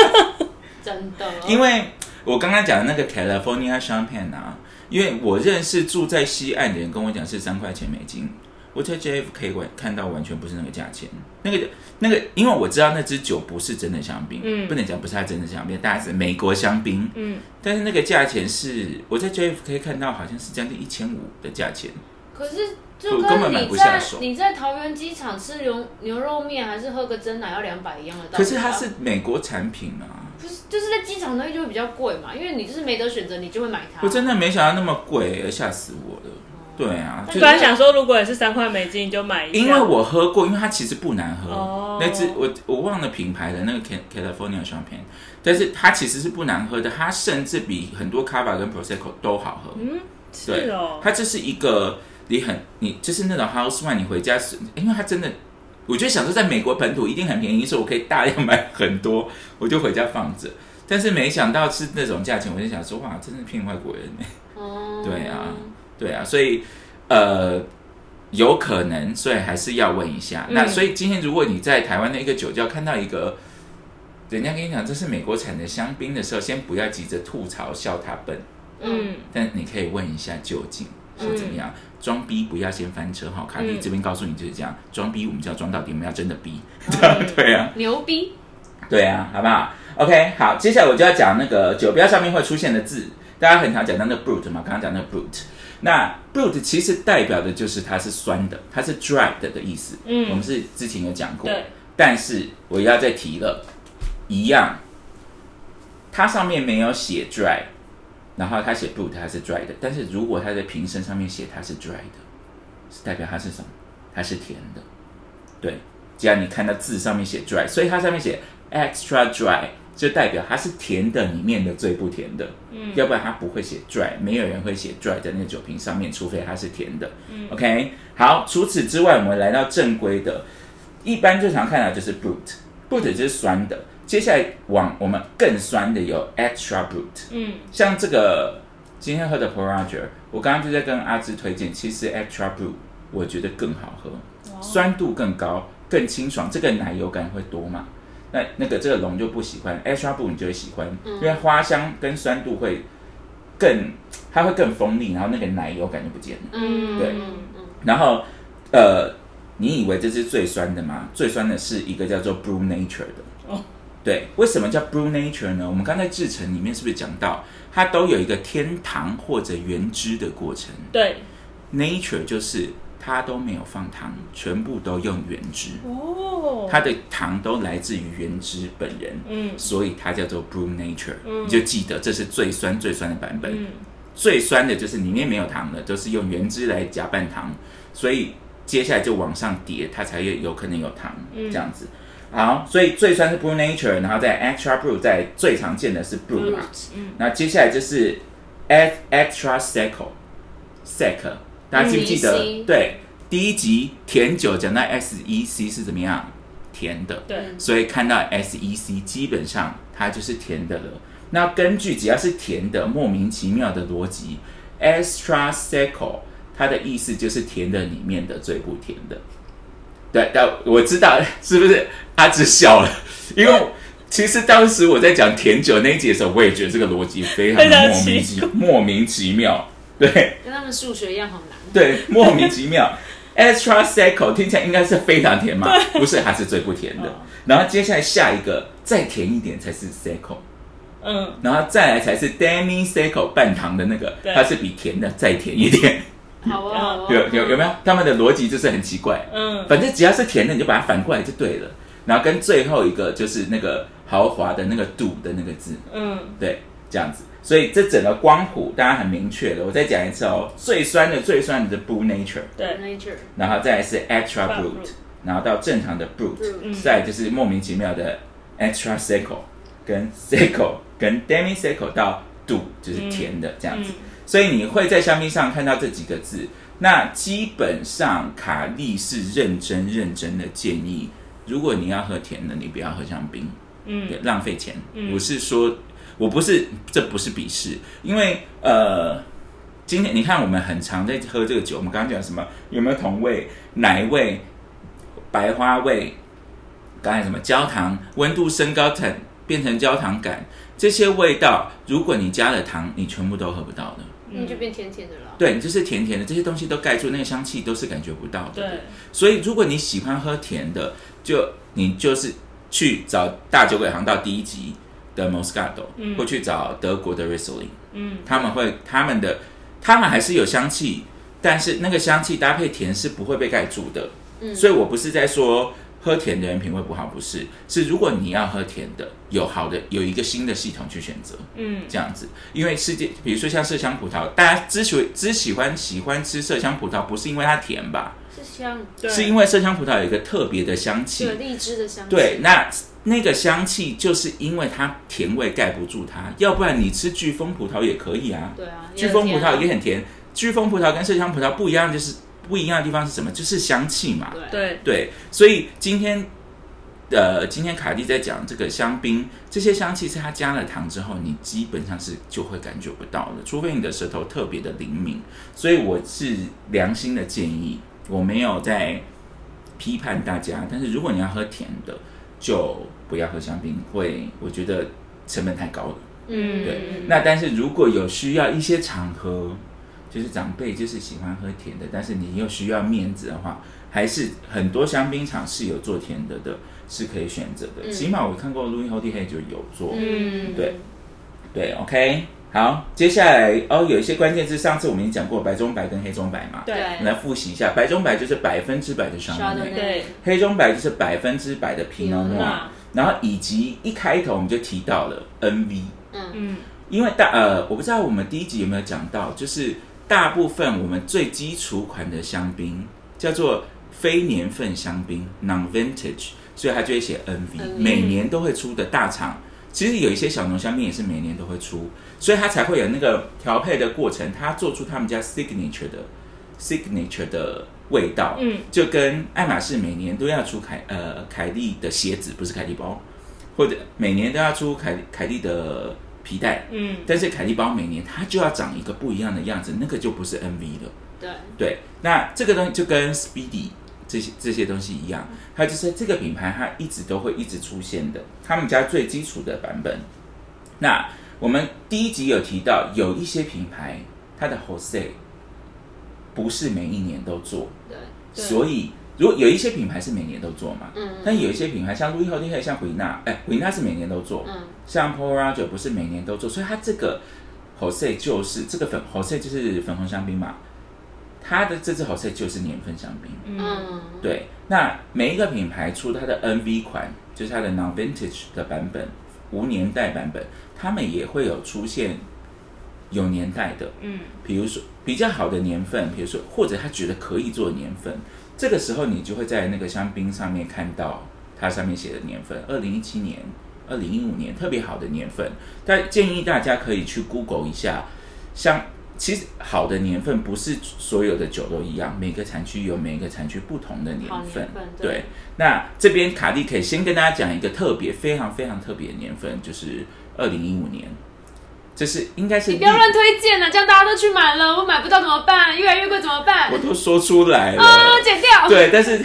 *laughs* 真的。因为我刚刚讲的那个 California Champagne 啊，因为我认识住在西岸的人跟我讲是三块钱美金，我在 JFK 完看到完全不是那个价钱，那个那个，因为我知道那支酒不是真的香槟，嗯。不能讲不是它真的香槟，大概是美国香槟，嗯，但是那个价钱是我在 JFK 看到好像是将近一千五的价钱。可是就我根本买跟你在不下手。你在桃园机场吃牛牛肉面还是喝个真奶要两百一样的道理啊。可是它是美国产品啊，不是就是在机场东西就会比较贵嘛？因为你就是没得选择，你就会买它。我真的没想到那么贵，吓死我了。对啊，但就本来想说，如果也是三块美金，你就买一下。因为我喝过，因为它其实不难喝。哦那只我我忘了品牌的那个 Ca- California Champagne，但是它其实是不难喝的，它甚至比很多 Cava 跟 Prosecco 都好喝。嗯，对是哦，它这是一个你很你就是那种 house wine，你回家是，因为它真的，我就想说在美国本土一定很便宜，所以我可以大量买很多，我就回家放着。但是没想到是那种价钱，我就想说哇，真是骗外国人呢。哦对啊，对啊，所以呃，有可能，所以还是要问一下。嗯那所以今天如果你在台湾的一个酒窖看到一个，人家跟你讲这是美国产的香槟的时候，先不要急着吐槽笑他笨，嗯，嗯但你可以问一下究竟是怎么样。装逼不要先翻车哈，卡莉嗯这边告诉你就是这样，装逼我们就要装到底，我们要真的逼，*laughs* 嗯对啊。牛逼，对啊，好不好？OK，好，接下来我就要讲那个酒标上面会出现的字，大家很常讲到那个 brut 嘛，刚刚讲那个 brut，那 brut 其实代表的就是它是酸的，它是 dry 的的意思。嗯我们是之前有讲过，对，但是我要再提了，一样，它上面没有写 dry，然后他写 brut 它是 dry 的，但是如果他在瓶身上面写它是 dry 的，是代表它是什么？它是甜的。对，既然你看到字上面写 dry，所以它上面写 extra dry，就代表它是甜的里面的最不甜的。嗯，要不然它不会写 dry，没有人会写 dry 在那个酒瓶上面，除非它是甜的。嗯，OK，好，除此之外，我们来到正规的，一般最常看到就是 brut，brut 就是酸的。接下来往我们更酸的有 extra brut，嗯像这个今天喝的 p o r a g e r 我刚刚就在跟阿芝推荐，其实 extra brut 我觉得更好喝，酸度更高，更清爽，这个奶油感会多嘛？那那个这个龙就不喜欢，extra brut 你就会喜欢，因为花香跟酸度会更，它会更锋利，然后那个奶油感就不见了。嗯，对然后呃，你以为这是最酸的吗？最酸的是一个叫做 Brew Nature 的。哦对，为什么叫 Blue Nature 呢？我们刚才制成里面是不是讲到，它都有一个添糖或者原汁的过程对，？Nature 就是它都没有放糖，全部都用原汁，哦，它的糖都来自于原汁本人，嗯所以它叫做 Blue Nature。嗯你就记得这是最酸最酸的版本。嗯最酸的就是里面没有糖的，都是用原汁来假扮糖，所以接下来就往上叠，它才有有可能有糖、嗯这样子。好，所以最酸是 Blue Nature，然后在 Extra Blue，在最常见的是 Brew 嘛，嗯那接下来就是 Ex- Extra Secco Sec，大家记不记得对，第一集甜酒讲到 SEC 是怎么样甜的，对，所以看到 SEC 基本上它就是甜的了。那根据只要是甜的，莫名其妙的逻辑，extra secco 它的意思就是甜的里面的最不甜的。对，但我知道是不是？阿芝笑了，因为其实当时我在讲甜酒那一集的时候，我也觉得这个逻辑非常的莫名奇其莫名其妙。对，跟他们数学一样好难。对，莫名其妙。Extra secco 听起来应该是非常甜嘛？不是，它是最不甜的哦。然后接下来下一个再甜一点才是 secco，嗯，然后再来才是 demi secco 半糖的那个，它是比甜的再甜一点。好啊，好啊有有有没有？他们的逻辑就是很奇怪。嗯，反正只要是甜的，你就把它反过来就对了。然后跟最后一个就是那个豪华的那个“度”的那个字，嗯，对，这样子。所以这整个光谱大家很明确的，我再讲一次哦，最酸的最酸的是 Blue Nature，对，nature。然后再来是 Extra Brut Brut，然后到正常的 Brut，Brut 再就是莫名其妙的 Extra Seco 跟 Seco 跟 Demi Seco 到 Do 就是甜的这样子。所以你会在香槟上看到这几个字。那基本上卡利是认真认真的建议，如果你要喝甜的，你不要喝香槟，嗯对，浪费钱。我是说，我不是，这不是鄙视，因为呃，今天你看我们很常在喝这个酒，我们刚刚讲什么？有没有同味、奶味、白花味？刚才什么焦糖温度升高成变成焦糖感，这些味道，如果你加了糖，你全部都喝不到的。那就变甜甜的了。对，你就是甜甜的，这些东西都盖住，那个香气都是感觉不到的。对，所以如果你喜欢喝甜的，就你就是去找大酒鬼航道第一集的 Moscato，嗯、或去找德国的 Riesling，嗯，他们会他们的他们还是有香气，但是那个香气搭配甜是不会被盖住的。嗯所以我不是在说喝甜的人品味不好，不是，是如果你要喝甜的，有好的有一个新的系统去选择。嗯，这样子，因为世界，比如说像麝香葡萄，大家之所以只喜欢喜欢吃麝香葡萄，不是因为它甜吧？是香，对，是因为麝香葡萄有一个特别的香气有，荔枝的香气。对，那那个香气就是因为它甜味盖不住它，要不然你吃飓风葡萄也可以啊。对啊，飓风葡萄也很很甜，飓风葡萄跟麝香葡萄不一样，就是不一样的地方是什么？就是香气嘛。对对，对，所以今天，呃，今天卡蒂在讲这个香槟，这些香气是它加了糖之后，你基本上是就会感觉不到的，除非你的舌头特别的灵敏。所以我是良心的建议，我没有在批判大家，但是如果你要喝甜的，就不要喝香槟，会我觉得成本太高了。嗯，对，那但是如果有需要一些场合，就是长辈就是喜欢喝甜的，但是你又需要面子的话，还是很多香槟厂是有做甜的的，是可以选择的。嗯起码我看过 Louis h o y Hay 就有做。嗯，对对，OK，好，接下来哦，有一些关键字，上次我们已经讲过白中白跟黑中白嘛，对。我们来复习一下，白中白就是百分之百的 Chardonnay，对，黑中白就是百分之百的 Pinot Pinot Noir，Noir 然后以及一开头我们就提到了 NV。嗯嗯，因为大呃，我不知道我们第一集有没有讲到，就是大部分我们最基础款的香槟叫做非年份香槟 （non-vintage），所以它就会写 NV，NV 每年都会出的大厂。其实有一些小浓香槟也是每年都会出，所以它才会有那个调配的过程，它做出他们家 signature 的 signature 的味道。嗯，就跟爱马仕每年都要出凯呃凯利的鞋子，不是凯利包，或者每年都要出凯凯利的皮带，嗯，但是凯利包每年它就要长一个不一样的样子，那个就不是 NV 了。对，对，那这个东西就跟 Speedy 这些这些东西一样，它就是这个品牌它一直都会一直出现的，他们家最基础的版本。那我们第一集有提到，有一些品牌它的 Jose 不是每一年都做，对，对所以如果有一些品牌是每年都做嘛，嗯但有一些品牌像路易后利，像回纳，哎，回纳是每年都做，嗯像 Paul Roger 不是每年都做，所以它这个 Jose 就是这个粉 Jose 就是粉红香槟嘛，它的这支 Jose 就是年份香槟。嗯，对，那每一个品牌出它的 NV 款，就是它的 Non-Vintage 的版本，无年代版本，他们也会有出现有年代的，嗯，比如说比较好的年份，比如说或者他觉得可以做年份，这个时候你就会在那个香槟上面看到它上面写的年份，二零一七年、二零一五年特别好的年份。但建议大家可以去 Google 一下，像其实好的年份不是所有的酒都一样，每个产区有每个产区不同的年份。年份对对，那这边卡蒂可以先跟大家讲一个特别、非常非常特别的年份，就是二零一五年。这是应该是你不要历乱推荐啊，这样大家都去买了，我买不到怎么办？越来越贵怎么办我？都说出来了。啊，剪掉。对，但是，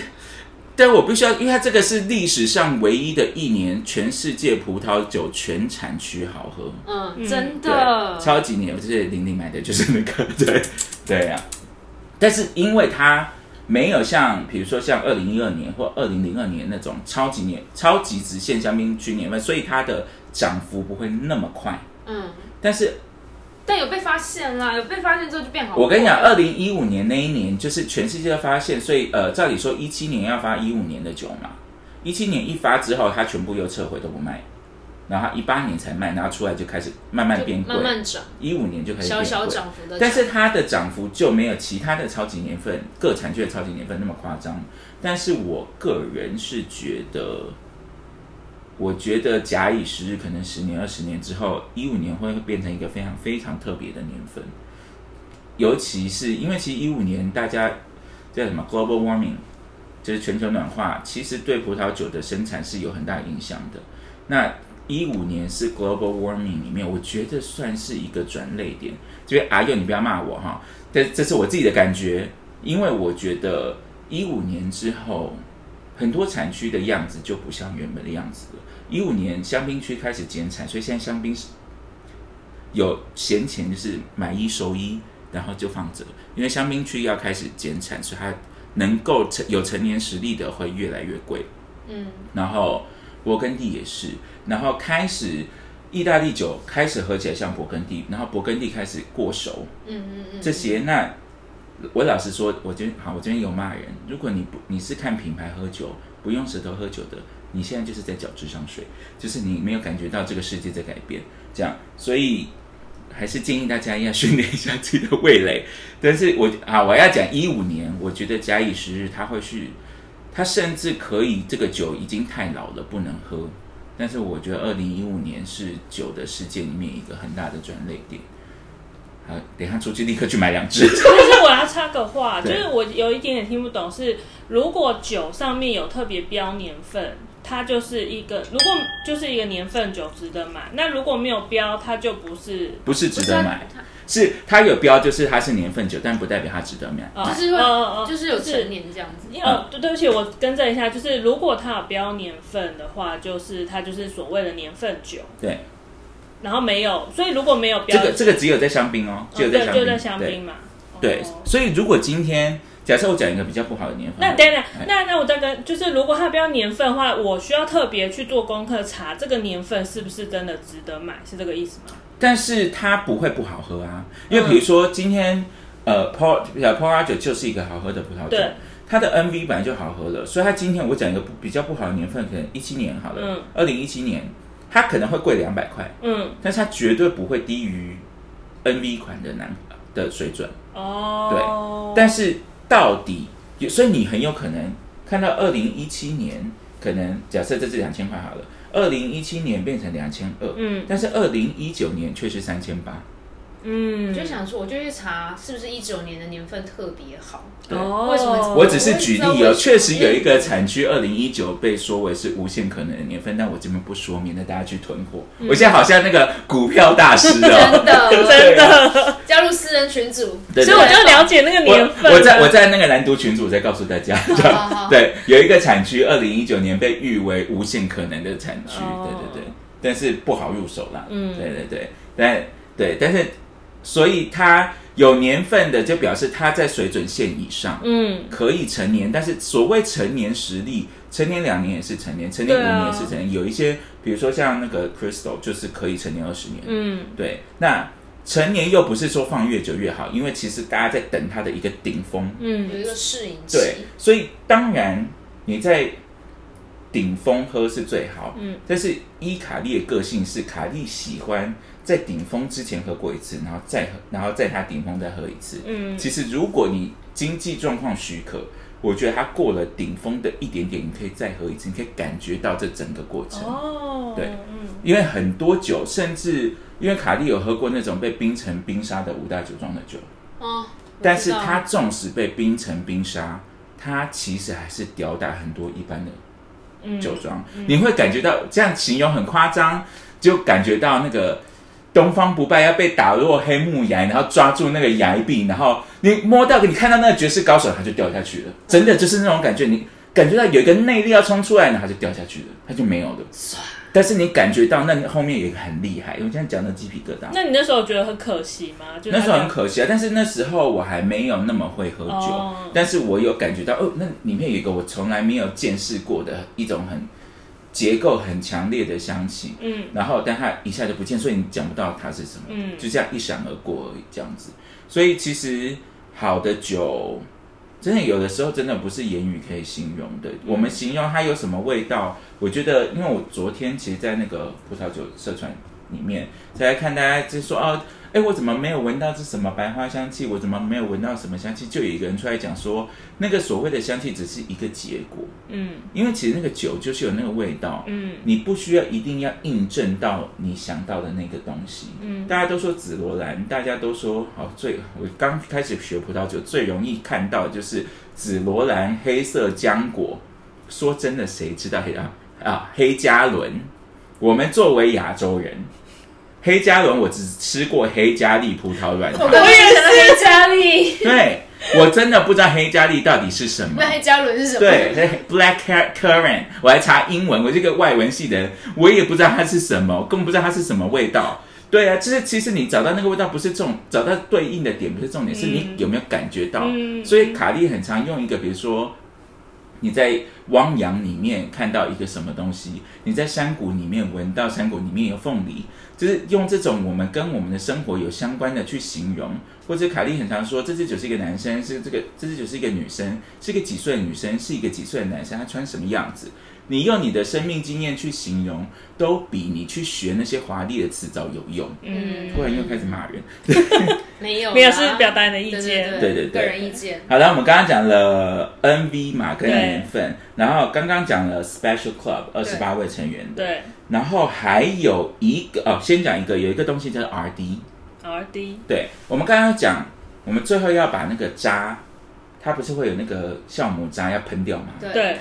但我必须要，因为它这个是历史上唯一的一年全世界葡萄酒全产区好喝，嗯，真，的，超级年，就是玲玲买的就是那个，对对呀、但是因为它没有像比如说像二零一二年或二零零二年那种超级年、超级直线香槟区年份，所以它的涨幅不会那么快。嗯，但是但有被发现啦，有被发现之后就变好。我跟你讲，二零一五年那一年就是全世界都发现，所以呃，照理说一七年要发一五年的酒嘛，一七年一发之后，它全部又撤回都不卖，然后一八年才卖，然后出来就开始慢慢就变贵慢，慢涨，一五年就开始小。小涨幅的。但是它的涨幅就没有其他的超级年份各产区的超级年份那么夸张。但是我个人是觉得，我觉得假以时日，可能十年、二十年之后，一五年会变成一个非常非常特别的年份。尤其是因为其实一五年大家叫什么 global warming，就是全球暖化，其实对葡萄酒的生产是有很大影响的。那一五年是 global warming 里面，我觉得算是一个转类点。这边阿佑，你不要骂我哈，但这是我自己的感觉，因为我觉得一五年之后，很多产区的样子就不像原本的样子了。一五年香槟区开始减产，所以现在香槟是有闲钱，就是买一收一，然后就放着，因为香槟区要开始减产，所以它能够成有成年实力的会越来越贵。嗯，然后勃艮第也是，然后开始意大利酒开始喝起来像勃艮第，然后勃艮第开始过熟，嗯嗯嗯，这些那我老实说，我今天好，我今天有骂人。如果你不你是看品牌喝酒，不用舌头喝酒的，你现在就是在搅智商税，就是你没有感觉到这个世界在改变，这样，所以还是建议大家要训练一下自己的味蕾。但是我啊，我要讲一五年，我觉得假以时日，它会是，它甚至可以这个酒已经太老了，不能喝。但是我觉得二零一五年是酒的世界里面一个很大的转捩点。好，等一下出去立刻去买两只。*laughs* 但是我要插个话，就是我有一点点听不懂，是如果酒上面有特别标年份，它就是一个，如果就是一个年份酒值得买，那如果没有标，它就不是。不是值不是啊得买，是它有标，就是它是年份酒，但不代表它值得买。哦就是会哦哦哦就是有就是成年这样子。呃，对，对不起，我更正一下，就是如果它有标年份的话，就是它就是所谓的年份酒，对，然后没有，所以如果没有标这标，个这个只有在香槟哦，只有在香槟，对就在香对槟嘛。对哦，所以如果今天假设我讲一个比较不好的年份，那等等哎，那那我再跟，就是如果它标年份的话，我需要特别去做功课查这个年份是不是真的值得买，是这个意思吗？但是它不会不好喝啊，因为比如说今天呃 p o 呃 p o r 酒就是一个好喝的葡萄酒对。它的 NV 本来就好喝了，所以它今天我讲一个不比较不好的年份，可能一七年好了嗯，二零一七年，它可能会贵两百块，嗯，但是它绝对不会低于 NV 款的男的水准。哦，对但是到底，所以你很有可能看到二零一七年，可能假设这是两千块好了，二零一七年变成两千二，嗯。但是二零一九年却是三千八，嗯，我就想说，我就去查是不是一九年的年份特别好。对。哦，为什么我只是举例哦，确实有一个产区二零一九被说为是无限可能的年份，但我这边不说，免得大家去囤货。我现在好像那个股票大师哦真哦，的真的，*laughs* 加入私人群组，对所以我就了解那个年份。我我在我在那个蓝读群组再告诉大家，好好好。*laughs* 对，有一个产区二零一九年被誉为无限可能的产区，哦。对对对，但是不好入手啦，嗯。对对对，但对，但是所以它有年份的，就表示它在水准线以上，嗯，可以成年，但是所谓成年实力，成年两年也是成年，成年五年也是成年，有一些比如说像那个 Crystal 就是可以成年二十年，嗯，对，那成年又不是说放越久越好，因为其实大家在等它的一个顶峰，嗯。有一个适应期。对，所以当然你在顶峰喝是最好，嗯，但是伊卡利的个性是卡利喜欢在顶峰之前喝过一次，然后再喝，然后在它顶峰再喝一次。嗯其实如果你经济状况许可，我觉得它过了顶峰的一点点，你可以再喝一次，你可以感觉到这整个过程。哦，对嗯，因为很多酒，甚至因为卡莉有喝过那种被冰成冰沙的五大酒庄的酒，哦，但是它纵使被冰成冰沙，它其实还是吊打很多一般的嗯酒庄。你会感觉到这样形容很夸张，就感觉到那个东方不败要被打落黑木崖，然后抓住那个崖壁，然后你摸到你看到那个绝世高手，他就掉下去了，真的就是那种感觉，你感觉到有一个内力要冲出来，然后他就掉下去了，他就没有了。但是你感觉到那后面有一个很厉害，我现在讲的鸡皮疙瘩。那你那时候觉得很可惜吗？就那时候很可惜啊，但是那时候我还没有那么会喝酒，哦但是我有感觉到哦，那里面有一个我从来没有见识过的一种很结构很强烈的香气，嗯然后但它一下就不见，所以你讲不到它是什么，嗯就这样一闪而过而已，这样子。所以其实好的酒，真的有的时候真的不是言语可以形容的。我们形容它有什么味道，我觉得，因为我昨天其实，在那个葡萄酒社团里面，才看大家就说哦。哎，我怎么没有闻到这什么白花香气？我怎么没有闻到什么香气？就有一个人出来讲说，那个所谓的香气只是一个结果，嗯因为其实那个酒就是有那个味道，嗯你不需要一定要印证到你想到的那个东西。嗯大家都说紫罗兰，大家都说好最，我刚开始学葡萄酒最容易看到的就是紫罗兰、黑色浆果。说真的，谁知道黑啊啊黑加仑？我们作为亚洲人，黑加仑我只吃过黑加利葡萄软糖，我刚刚想到黑加利，对我真的不知道黑加利到底是什么那。黑加仑是什么？对黑，black cur- currant，我还查英文，我这个外文系的人，我也不知道它是什么，我根本不知道它是什么味道。对啊，就是其实你找到那个味道不是重，找到对应的点不是重点，是你有没有感觉到。嗯所以卡利很常用一个，比如说你在汪洋里面看到一个什么东西，你在山谷里面闻到山谷里面有凤梨，就是用这种我们跟我们的生活有相关的去形容。或者卡莉很常说，这只酒是一个男生，是这个这只酒是一个女生，是一个几岁的女生，是一个几岁的男生，他穿什么样子？你用你的生命经验去形容，都比你去学那些华丽的词藻有用。嗯，突然又开始骂人。*laughs* 没有啦，没有是表达你的意对见，对对对个人意见。好了，我们刚刚讲了 NV 嘛跟年份，然后刚刚讲了 Special Club 二十八位成员的，对然后还有一个哦，先讲一个，有一个东西叫做 RD。，R D，对，我们刚刚讲，我们最后要把那个渣，它不是会有那个酵母渣要喷掉吗？对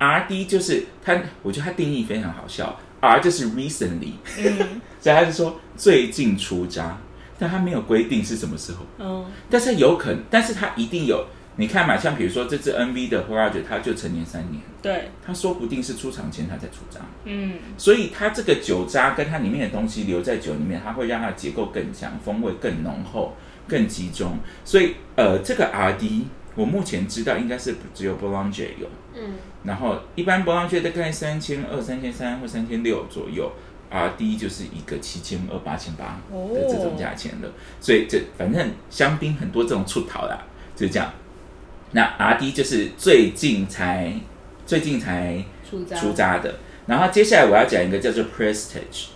对，RD 就是它，我觉得它定义非常好笑，R 就是 recently，嗯。*laughs* 所以他是说最近出渣，但它没有规定是什么时候。嗯但是有可能，但是它一定有。你看嘛，像比如说这支 NV 的 Project，它就成年三年，对，它说不定是出厂前它才出渣，嗯。所以它这个酒渣跟它里面的东西留在酒里面，它会让它的结构更强，风味更浓厚、更集中。所以呃，这个 RD 我目前知道应该是只有 Bollinger 有，嗯，然后一般 Bollinger 大概三千二、三千三或三千六左右。RD 就是一个七千二、八千八的这种价钱了，所以这反正香槟很多这种出逃啦，就是这样。那 RD 就是最近才最近才出出渣的。然后接下来我要讲一个叫做 Prestige，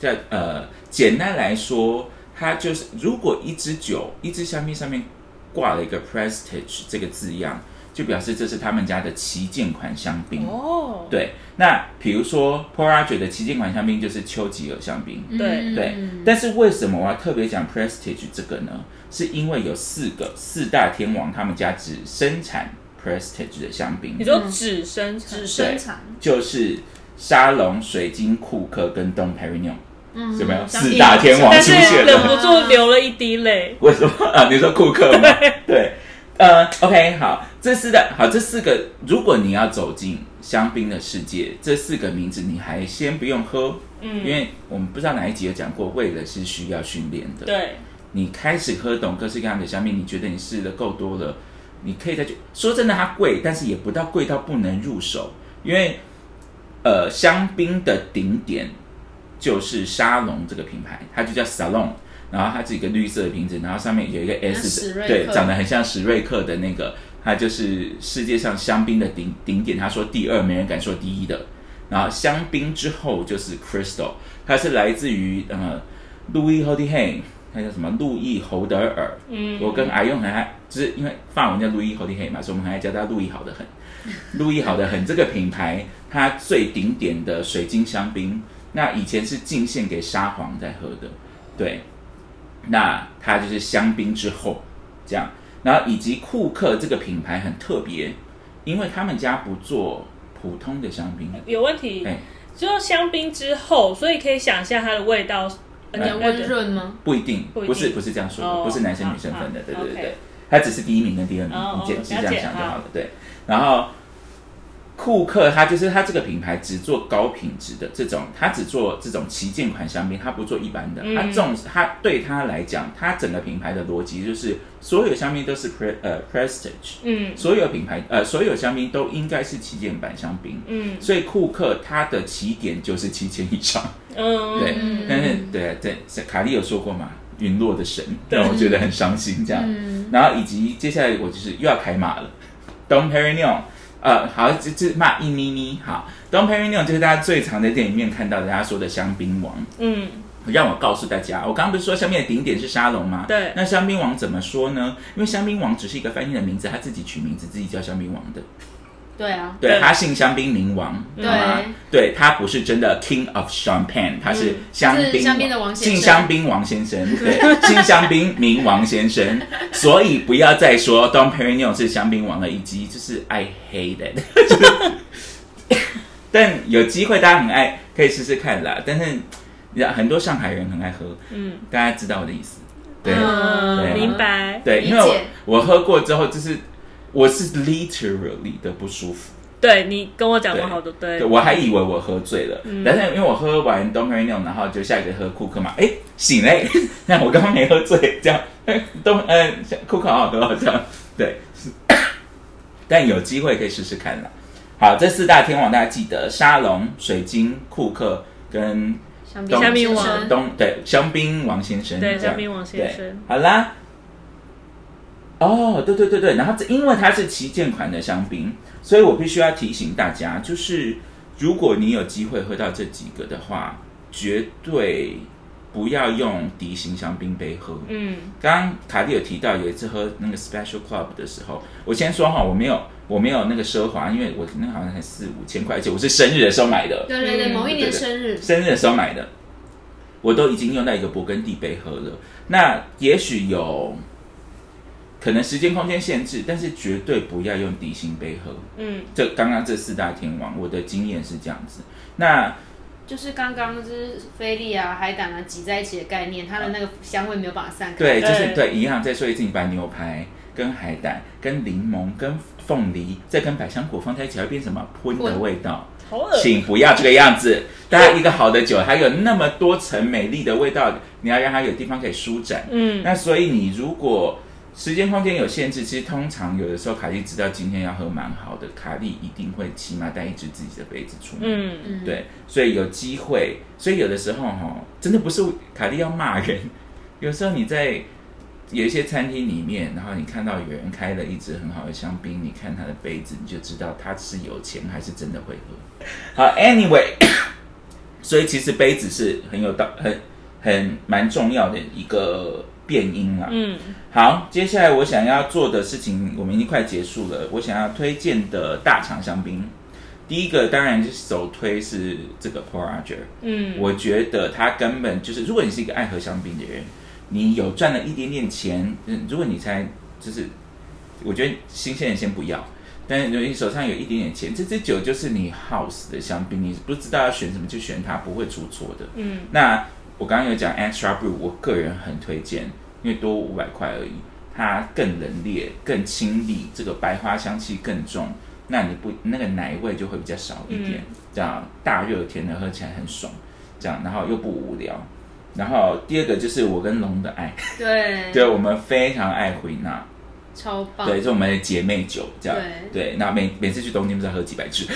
叫呃，简单来说，它就是如果一支酒一支香槟上面挂了一个 Prestige 这个字样，就表示这是他们家的旗舰款香槟。哦，对，那比如说 p o r a g e 的旗舰款香槟就是丘吉尔香槟。对对嗯，但是为什么我要特别讲 Prestige 这个呢？是因为有四个四大天王，他们家只生产 Prestige 的香槟你，说只生产只生产，就是沙龙、水晶、库克跟东 Perignon，嗯有没有四大天王但是出现忍？不住流了一滴泪。为什么啊？你说库克吗？对，呃，OK，好，这四的好，这四个，如果你要走进香槟的世界，这四个名字你还先不用喝，嗯因为我们不知道哪一集有讲过，味蕾是需要训练的。对，你开始喝懂各式各样的香槟，你觉得你试的够多了，你可以再去。说真的，它贵，但是也不到贵到不能入手，因为呃，香槟的顶点就是沙龙这个品牌，它就叫 Salon，然后它是一个绿色的瓶子，然后上面有一个 S 对，长得很像史瑞克的那个，它就是世界上香槟的顶顶点。他说第二，没人敢说第一的。然后香槟之后就是 Crystal，它是来自于呃路易 Hody Hay，它叫什么路易侯德尔。嗯，我跟阿用很爱，就是因为法文叫路易 Hody Hay 嘛，所以我们很爱叫它路易好的很。*laughs* 路易好的很这个品牌，它最顶点的水晶香槟，那以前是进献给沙皇在喝的，对，那它就是香槟之后这样，然后以及库克这个品牌很特别，因为他们家不做普通的香槟，有问题哎，就香槟之后，所以可以想象它的味道很温润吗？不一定，不不是不是这样说不是男生女生分的，对对对对，它只是第一名跟第二名，哦你解是这样想就好了，对。然后库克它就是它这个品牌只做高品质的这种，它只做这种旗舰款香槟，它不做一般的。嗯。他这种他对他来讲，他整个品牌的逻辑就是所有香槟都是 pre 呃 prestige，嗯。所有品牌呃所有香槟都应该是旗舰版香槟。嗯。所以库克它的起点就是七千以上，嗯，对，嗯。但是对对，是卡利有说过嘛，陨落的神，对让我觉得很伤心这样。嗯。然后以及接下来我就是又要开骂了，Dom Perignon，呃，好，这这骂一咪咪，好，Don Perignon 就是大家最常在电影里面看到大家说的香槟王。嗯让我告诉大家，我刚刚不是说下面的顶点是沙龙吗？对那香槟王怎么说呢？因为香槟王只是一个翻译的名字，他自己取名字，自己叫香槟王的。对啊，对对。他姓香槟名王，对。好吗？对他不是真的 King of Champagne，他是香槟、是香槟的王先生。姓香槟王先生，对，姓香槟名王先生，*laughs* 所以不要再说 Dom Perignon 是香槟王了，以及就是 I hate it，*laughs* 但有机会大家很爱，可以试试看啦。但是你知道很多上海人很爱喝，嗯。大家知道我的意思，对。嗯，对。明白。对，因为我我喝过之后，就是我是 literally 的不舒服。对你跟我讲过好多，对。对，我还以为我喝醉了，嗯。但是因为我喝完 Dom Perignon，然后就下一个喝库克嘛，哎，醒嘞，*laughs* 那我刚刚没喝醉，这样，哎都呃库克好好喝哦，这样，对，但有机会可以试试看啦。好，这四大天王大家记得：沙龙、水晶、库克跟香槟王先生。东对香槟王先生，对，香槟王先生，好啦。哦，对对对对，然后这因为它是旗舰款的香槟，所以我必须要提醒大家，就是如果你有机会喝到这几个的话，绝对不要用笛型香槟杯喝。嗯刚刚卡蒂有提到有一次喝那个 Special Club 的时候，我先说哈，我没有我没有那个奢华，因为我那好像才四五千块，而且我是生日的时候买的。对对对，嗯某一年生日，生日的时候买的，我都已经用到一个勃艮第杯喝了。那也许有可能时间空间限制，但是绝对不要用底薪杯喝。嗯这刚刚这四大天王，我的经验是这样子。那就是刚刚就是菲力啊、海胆啊挤在一起的概念，它的那个香味没有办法散开。对，就是对对一样。再说一次，你把牛排、跟海胆、跟柠檬、跟凤梨，再跟百香果放在一起，会变什么喷的味道？请不要这个样子。大家一个好的酒，还有那么多层美丽的味道，你要让它有地方可以舒展。嗯那所以你如果时间空间有限制，其实通常有的时候卡莉知道今天要喝蛮好的，卡莉一定会起码带一支自己的杯子出门。嗯嗯，对，所以有机会，所以有的时候哈，真的不是卡莉要骂人，*laughs* 有时候你在有一些餐厅里面，然后你看到有人开了一支很好的香槟，你看他的杯子，你就知道他是有钱还是真的会喝。好，anyway，*coughs* 所以其实杯子是很有道很很蛮重要的一个变音了。嗯好，接下来我想要做的事情，我们已经快结束了。我想要推荐的大厂香槟，第一个当然就是首推是这个 p o r a g e r 嗯，我觉得它根本就是，如果你是一个爱喝香槟的人，你有赚了一点点钱，嗯，如果你才就是，我觉得新鲜的先不要。但是你手上有一点点钱，这支酒就是你 house 的香槟，你不知道要选什么就选它，不会出错的。嗯那我刚刚有讲 extra brew，我个人很推荐，因为多五百块而已，它更冷冽、更清丽，这个白花香气更重，那你不那个奶味就会比较少一点，这样大热天的喝起来很爽，这样然后又不无聊。然后第二个就是我跟龙的爱，对，对我们非常爱回纳，超棒。对，是我们的姐妹酒，这样对。那每每次去东京不知道喝几百支，*laughs*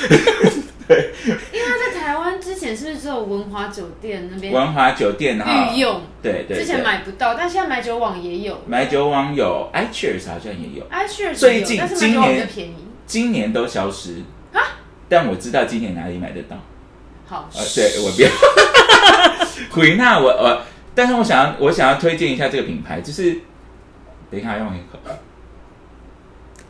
因为他在台湾之前是不是只有文华酒店那边文华酒店，哈御用，对对之前对，买不到，但现在买酒网也有。买酒网有，iCheers 好像也有。哎，确实有，最近今年较便宜。今年都消失但我知道今年哪里买得到。好，呃，对我不要。*laughs* 回那我我，但是我想要我想要推荐一下这个品牌，就是等一下用一口。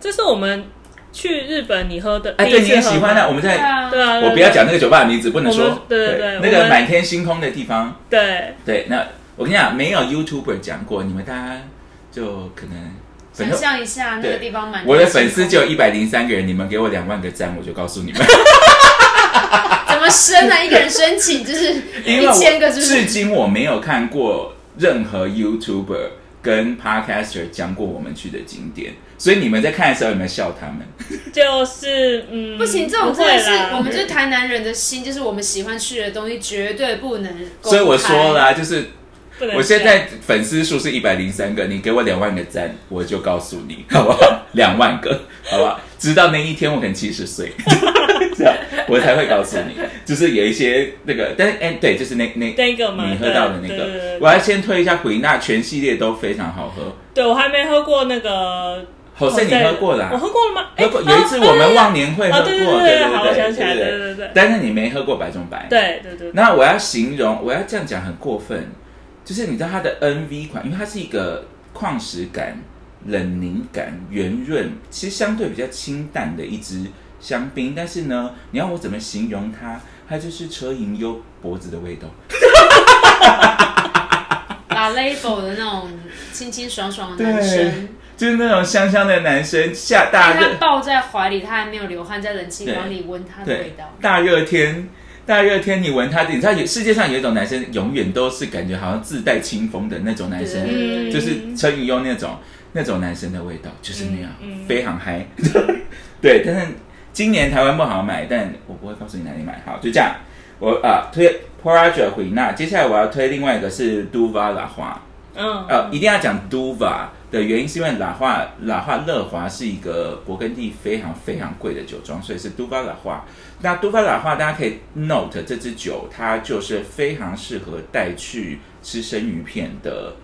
这是我们去日本你喝的，哎，第对，你一次喝吗很喜欢的，我们在。对啊，对啊，我不要讲那个酒吧的名字，不能说。对对对那个满天星空的地方。对，对，那我跟你讲，没有 YouTuber 讲过，你们大家就可能想象一下那个地方满。我的粉丝就有一百零三个人，你们给我两万个赞，我就告诉你们。怎么申啊？一个人申请就是 *laughs* 一千个，就是？至今我没有看过任何 YouTuber 跟 Podcaster 讲过我们去的景点，所以你们在看的时候有没有笑他们？*laughs* 就是嗯，*laughs* 不行，这种真的是我们就是台南人的心，就是我们喜欢去的东西绝对不能。所以我说啦，就是我现在粉丝数是一百零三个，你给我两万个赞，我就告诉你，好不好？两万个，好不好？直到那一天我可能七十岁，*laughs* 我才会告诉你，*laughs* 就是有一些那个，但是哎、对，就是那那那个嘛你喝到的那个。我要先推一下回纳，全系列都非常好喝。对我还没喝过那个。好像你喝过啦、我喝过了吗？喝过，哎有一次我们忘年会喝哦过，对对对对对好我想起来对对对对但是你没喝过白中白，对对对，那我要形容，我要这样讲很过分，就是你知道它的 NV 款，因为它是一个矿石感、冷凝感、圆润，其实相对比较清淡的一支香槟。但是呢，你要我怎么形容它？它就是车银优脖子的味道。*laughs* 打 label 的那种清清爽爽的男生，就是那种香香的男生，下大热他抱在怀里，他还没有流汗，在冷气房里闻他的味道。大热天。大热天，你闻他，你知道有世界上有一种男生，永远都是感觉好像自带清风的那种男生，就是车银优那种那种男生的味道，就是那样，嗯嗯非常嗨。*laughs* 对，但是今年台湾不好买，但我不会告诉你哪里买。好，就这样。我啊、推 Porager 回纳，接下来我要推另外一个是 Duva 拉花。嗯，呃，一定要讲 Duva 的原因是因为拉花拉花乐华是一个勃艮第非常非常贵的酒庄，所以是 Duva 拉花。那 Duva 拉花大家可以 note 这支酒，它就是非常适合带去吃生鱼片的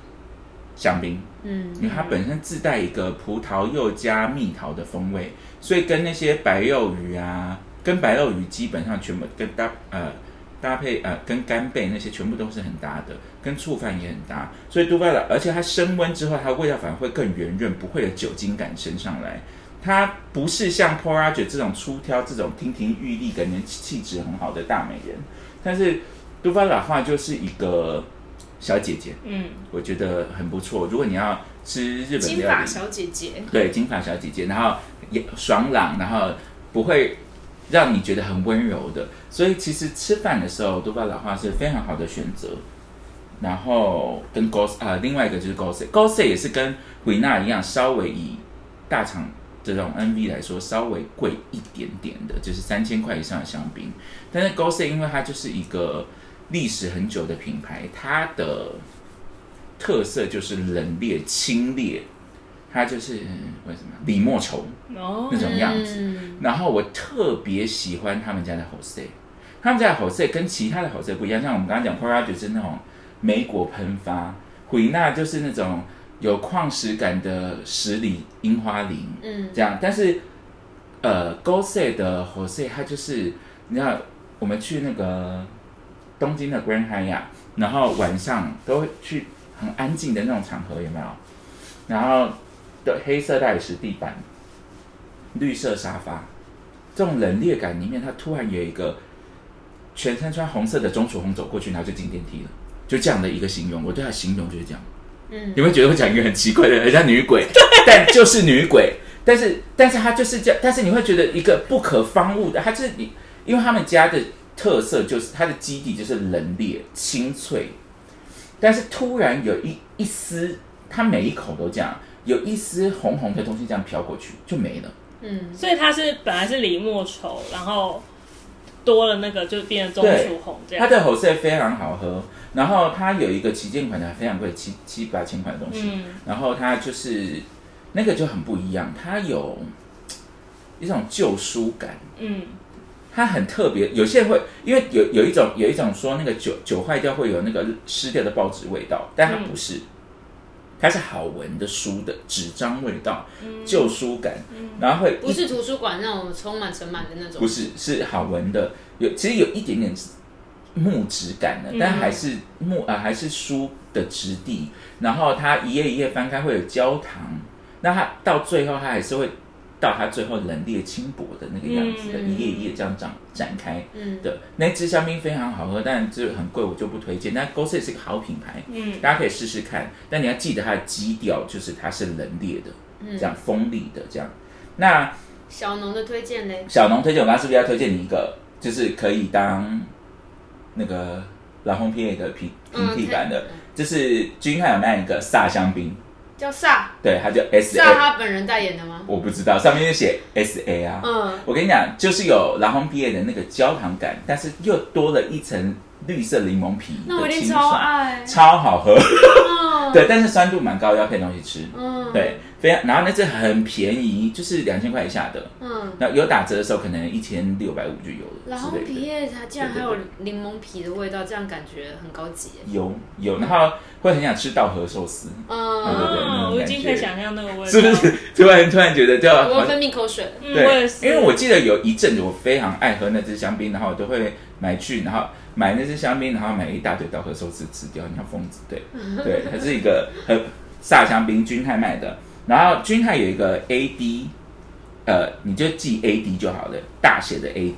香槟。嗯，因为它本身自带一个葡萄柚加蜜桃的风味，所以跟那些白肉鱼啊，跟白肉鱼基本上全部跟搭呃搭配呃跟干贝那些全部都是很搭的，跟醋饭也很搭。所以杜拜的，而且它升温之后，它味道反而会更圆润，不会有酒精感升上来。它不是像 p o r a g e 这种出挑、这种亭亭玉立、感觉气质很好的大美人，但是杜巴拉话就是一个小姐姐，嗯，我觉得很不错。如果你要吃日本金发小姐姐，对金发小姐姐，然后也爽朗，然后不会让你觉得很温柔的，所以其实吃饭的时候，多巴老话是非常好的选择。然后跟 Gos 啊、另外一个就是 Gose，Gose 也是跟维纳一样，稍微以大厂这种 NV 来说稍微贵一点点的，就是三千块以上的香槟。但是 Gose 因为它就是一个历史很久的品牌，它的特色就是冷冽清冽，它就是为什么李莫愁哦那，种样子。嗯，然后我特别喜欢他们家的 Jose，他们家的 Jose 跟其他的 Jose 不一样，像我们刚刚讲 p o r a g e 是那种莓果喷发，回纳就是那种有矿石感的十里樱花林，嗯这样。但是呃 g o s e 的 Jose 它就是你知道我们去那个东京的 Grand Hyatt，然后晚上都会去很安静的那种场合，有没有？然后的黑色大理石地板，绿色沙发，这种冷冽感里面，它突然有一个全身穿红色的钟楚红走过去，然后就进电梯了，就这样的一个形容，我对它形容就是这样。嗯你会觉得我讲一个很奇怪的，很像女鬼，但就是女鬼。但是，但是它就是这样，但是你会觉得一个不可方物的，它就是你，因为他们家的特色就是它的基底就是冷冽清脆，但是突然有一一丝，它每一口都这样，有一丝红红的东西这样飘过去就没了。嗯，所以它是本来是李莫愁，然后多了那个就变成中楚红这样。它的口色非常好喝，然后它有一个旗舰款的非常贵，七七八千块的东西，嗯。然后它就是那个就很不一样，它有一种旧书感，嗯它很特别。有些人会因为有有一种有一种说那个酒酒坏掉会有那个湿掉的报纸味道，但它不是，它是好闻的书的纸张味道，旧书感，然后会不是图书馆那种充满尘螨的那种，不是，是好闻的，有其实有一点点木质感的，嗯。但还是木啊、还是书的质地。然后它一页一页翻开会有焦糖，那它到最后它还是会到它最后冷冽轻薄的那个样子的，嗯一页一页这样展展开嗯的。那支香槟非常好喝，但就很贵，我就不推荐。但 g o s e 是一个好品牌，嗯大家可以试试看。但你要记得它的基调就是它是冷冽的，这样锋利的这样。那小农的推荐嘞，小农推荐，我刚刚是不是要推荐你一个，就是可以当那个老红 P A 的平平替版的，就是君汉有卖一个萨香槟，叫萨对，它叫 S 萨 A，他本人代言的吗？我不知道，上面就写 S A 啊。嗯，我跟你讲，就是有蓝红毕业的那个焦糖感，但是又多了一层绿色柠檬皮那我的一定超爱。超好喝。嗯，*laughs* 对，但是酸度蛮高，要配东西吃。嗯，对，非常，然后那只很便宜，就是两千块以下的。嗯，那有打折的时候，可能一千六百五就有了然后。皮叶它竟然还有柠檬皮的味道，这样感觉很高级。有有，然后会很想吃稻荷寿司，对对嗯，我已经可以想象那个味道，是不是？突然突然觉得就我要分泌口水对，因为我记得有一阵子我非常爱喝那支香槟，然后我都会买去，然后买那支香槟，然后买一大堆稻荷寿司吃掉，你像疯子。对对，它是一个很萨香槟，君泰卖的。然后君泰有一个 AD，呃，你就记 AD 就好了，大写的 AD。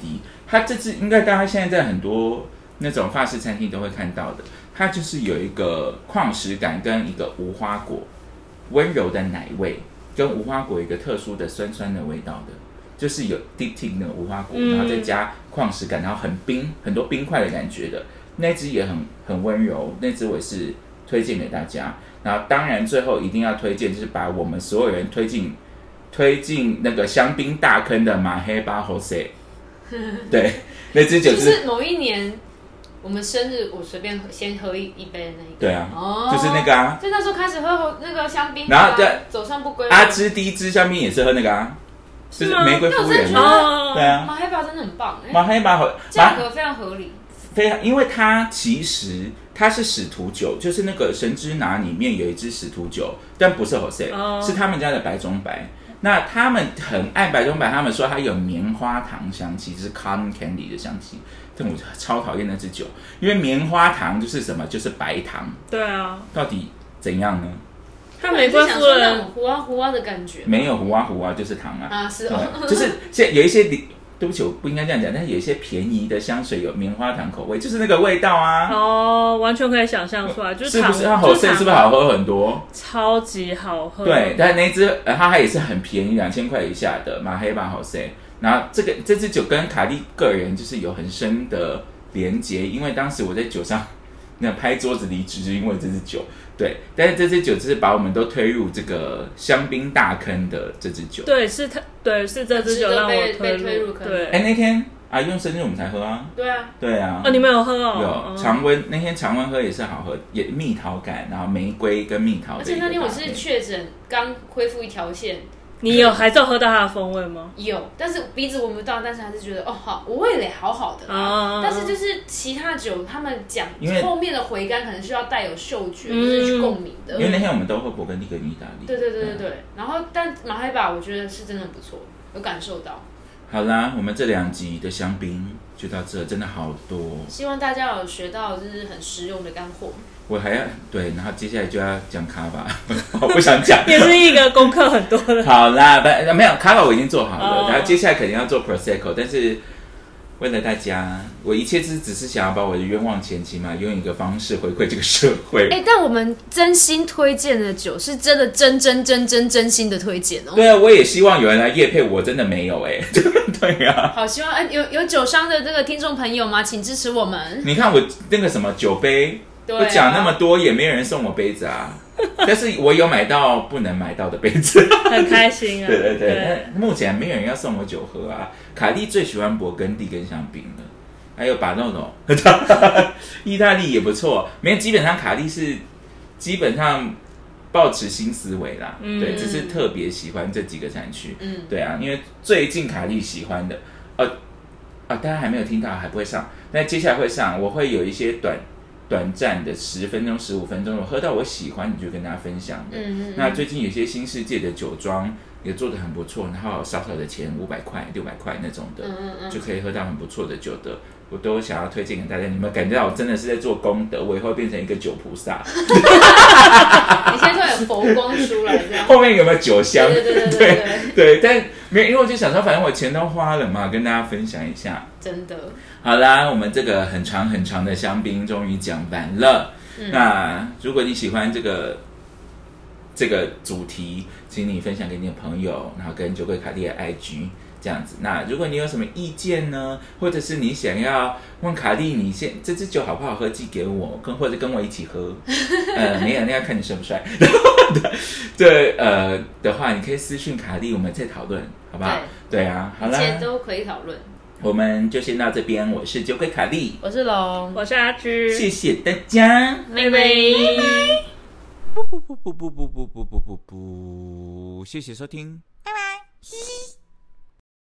它这支应该大家现在在很多那种法式餐厅都会看到的，它就是有一个矿石感跟一个无花果温柔的奶味，跟无花果一个特殊的酸酸的味道的，就是有 deep tea 那个无花果，嗯然后再加矿石感，然后很冰很多冰块的感觉的那只也很很温柔，那只我也是推荐给大家。然后当然最后一定要推荐，就是把我们所有人推进推进那个香槟大坑的马黑巴 Jose，*laughs* 对，那支酒就是是某一年我们生日，我随便先喝一一杯的那一个。对啊，哦，就是那个啊，就那时候开始喝那个香槟啊，然后对。走上不归路。阿芝第一支香槟也是喝那个啊，就是玫瑰夫人那我真的觉得啊，哦，对啊，马黑巴真的很棒哎，马黑巴好马价格非常合理。非常，因为它其实它是使徒酒，就是那个神之拿里面有一支使徒酒，但不是 Jose，、哦是他们家的白中白。那他们很爱白中白，他们说它有棉花糖香气，就是 cotton candy 的香气。但我超讨厌那支酒，因为棉花糖就是什么，就是白糖，对啊，到底怎样呢？他玫瑰夫我是想说那人种糊啊糊啊的感觉。没有糊啊糊啊，就是糖啊。啊，是哦，就是现有一些里，对不起，我不应该这样讲，但是有一些便宜的香水有棉花糖口味，就是那个味道啊。哦，完全可以想象出来，就是糖，是不是？它就 Jose 糖是不是好喝很多？超级好喝，对，，但那一支呃它也是很便宜，两千块以下的马黑巴 Jose。然后这个这支酒跟卡莉个人就是有很深的连结，因为当时我在酒上那拍桌子离职，就是因为这支酒。对，但是这支酒就是把我们都推入这个香槟大坑的这支酒。对，是它，对，是这支酒让我被推被推入坑对，哎，那天啊用生日我们才喝啊。对啊，对啊。哦，你们有喝哦？有哦常温，那天常温喝也是好喝，也蜜桃感，然后玫瑰跟蜜桃而。且那天我是确诊，刚恢复一条线，你有还是有喝到它的风味吗？有，但是鼻子闻不到，但是还是觉得哦好，我味蕾好好的啊。啊，但是就是其他酒，他们讲因为后面的回甘可能需要带有嗅觉，就是去共鸣的。因为那天我们都喝勃艮第跟意大利。对对对对嗯对。然后，但马黑巴我觉得是真的很不错，有感受到。好啦，我们这两集的香槟就到这，真的好多。希望大家有学到就是很实用的干货。我还要对，然后接下来就要讲卡巴，*laughs* 我不想讲。也是一个功课很多的。好啦，不没有卡巴，我已经做好了，哦然后接下来肯定要做 prosecco，但是为了大家，我一切只只是想要把我的冤枉钱起码用一个方式回馈这个社会。哎，但我们真心推荐的酒是真的真真真真真心的推荐哦。对啊，我也希望有人来夜配，我真的没有哎、*laughs* 对啊。好，希望哎有有酒商的这个听众朋友吗？请支持我们。你看我那个什么酒杯，对啊我讲那么多也没有人送我杯子啊，但是我有买到不能买到的杯子。很开心啊！对 *laughs* 对对，但目前没有人要送我酒喝啊。卡莉最喜欢勃艮第跟香槟了，还有巴诺诺，*laughs* 意大利也不错。没有，基本上卡莉是基本上保持新思维啦，嗯对，只是特别喜欢这几个产区。嗯，对啊，因为最近卡莉喜欢的，呃，啊，大家还没有听到，还不会上。那接下来会上，我会有一些短短暂的十分钟、十五分钟，我喝到我喜欢，你就跟大家分享的。嗯嗯那最近有些新世界的酒庄也做的很不错，然后少少的钱，五百块、六百块那种的，嗯嗯嗯，就可以喝到很不错的酒的。我都想要推荐给大家，你们感觉到我真的是在做功德，我以后变成一个酒菩萨。*laughs* 你现在有佛光出来这样。后面有没有酒香？对对对对对对，对，但没有，因为我就想说，反正我钱都花了嘛，跟大家分享一下。真的。好啦，我们这个很长很长的香槟终于讲完了。那如果你喜欢这个这个主题，请你分享给你的朋友，然后跟酒鬼卡莉的 IG，这样子。那如果你有什么意见呢，或者是你想要问卡莉，你先这支酒好不好喝，寄给我，跟或者跟我一起喝。*laughs* 呃，没有，那要看你帅不帅。*laughs* 对，呃的话，你可以私讯卡莉，我们再讨论，好不好？对啊，好啦，一切都可以讨论。我们就先到这边。我是酒鬼卡利，我是龙，我是阿芝，谢谢大家，拜拜。不不不不不不不不不不不，谢谢收听，拜拜。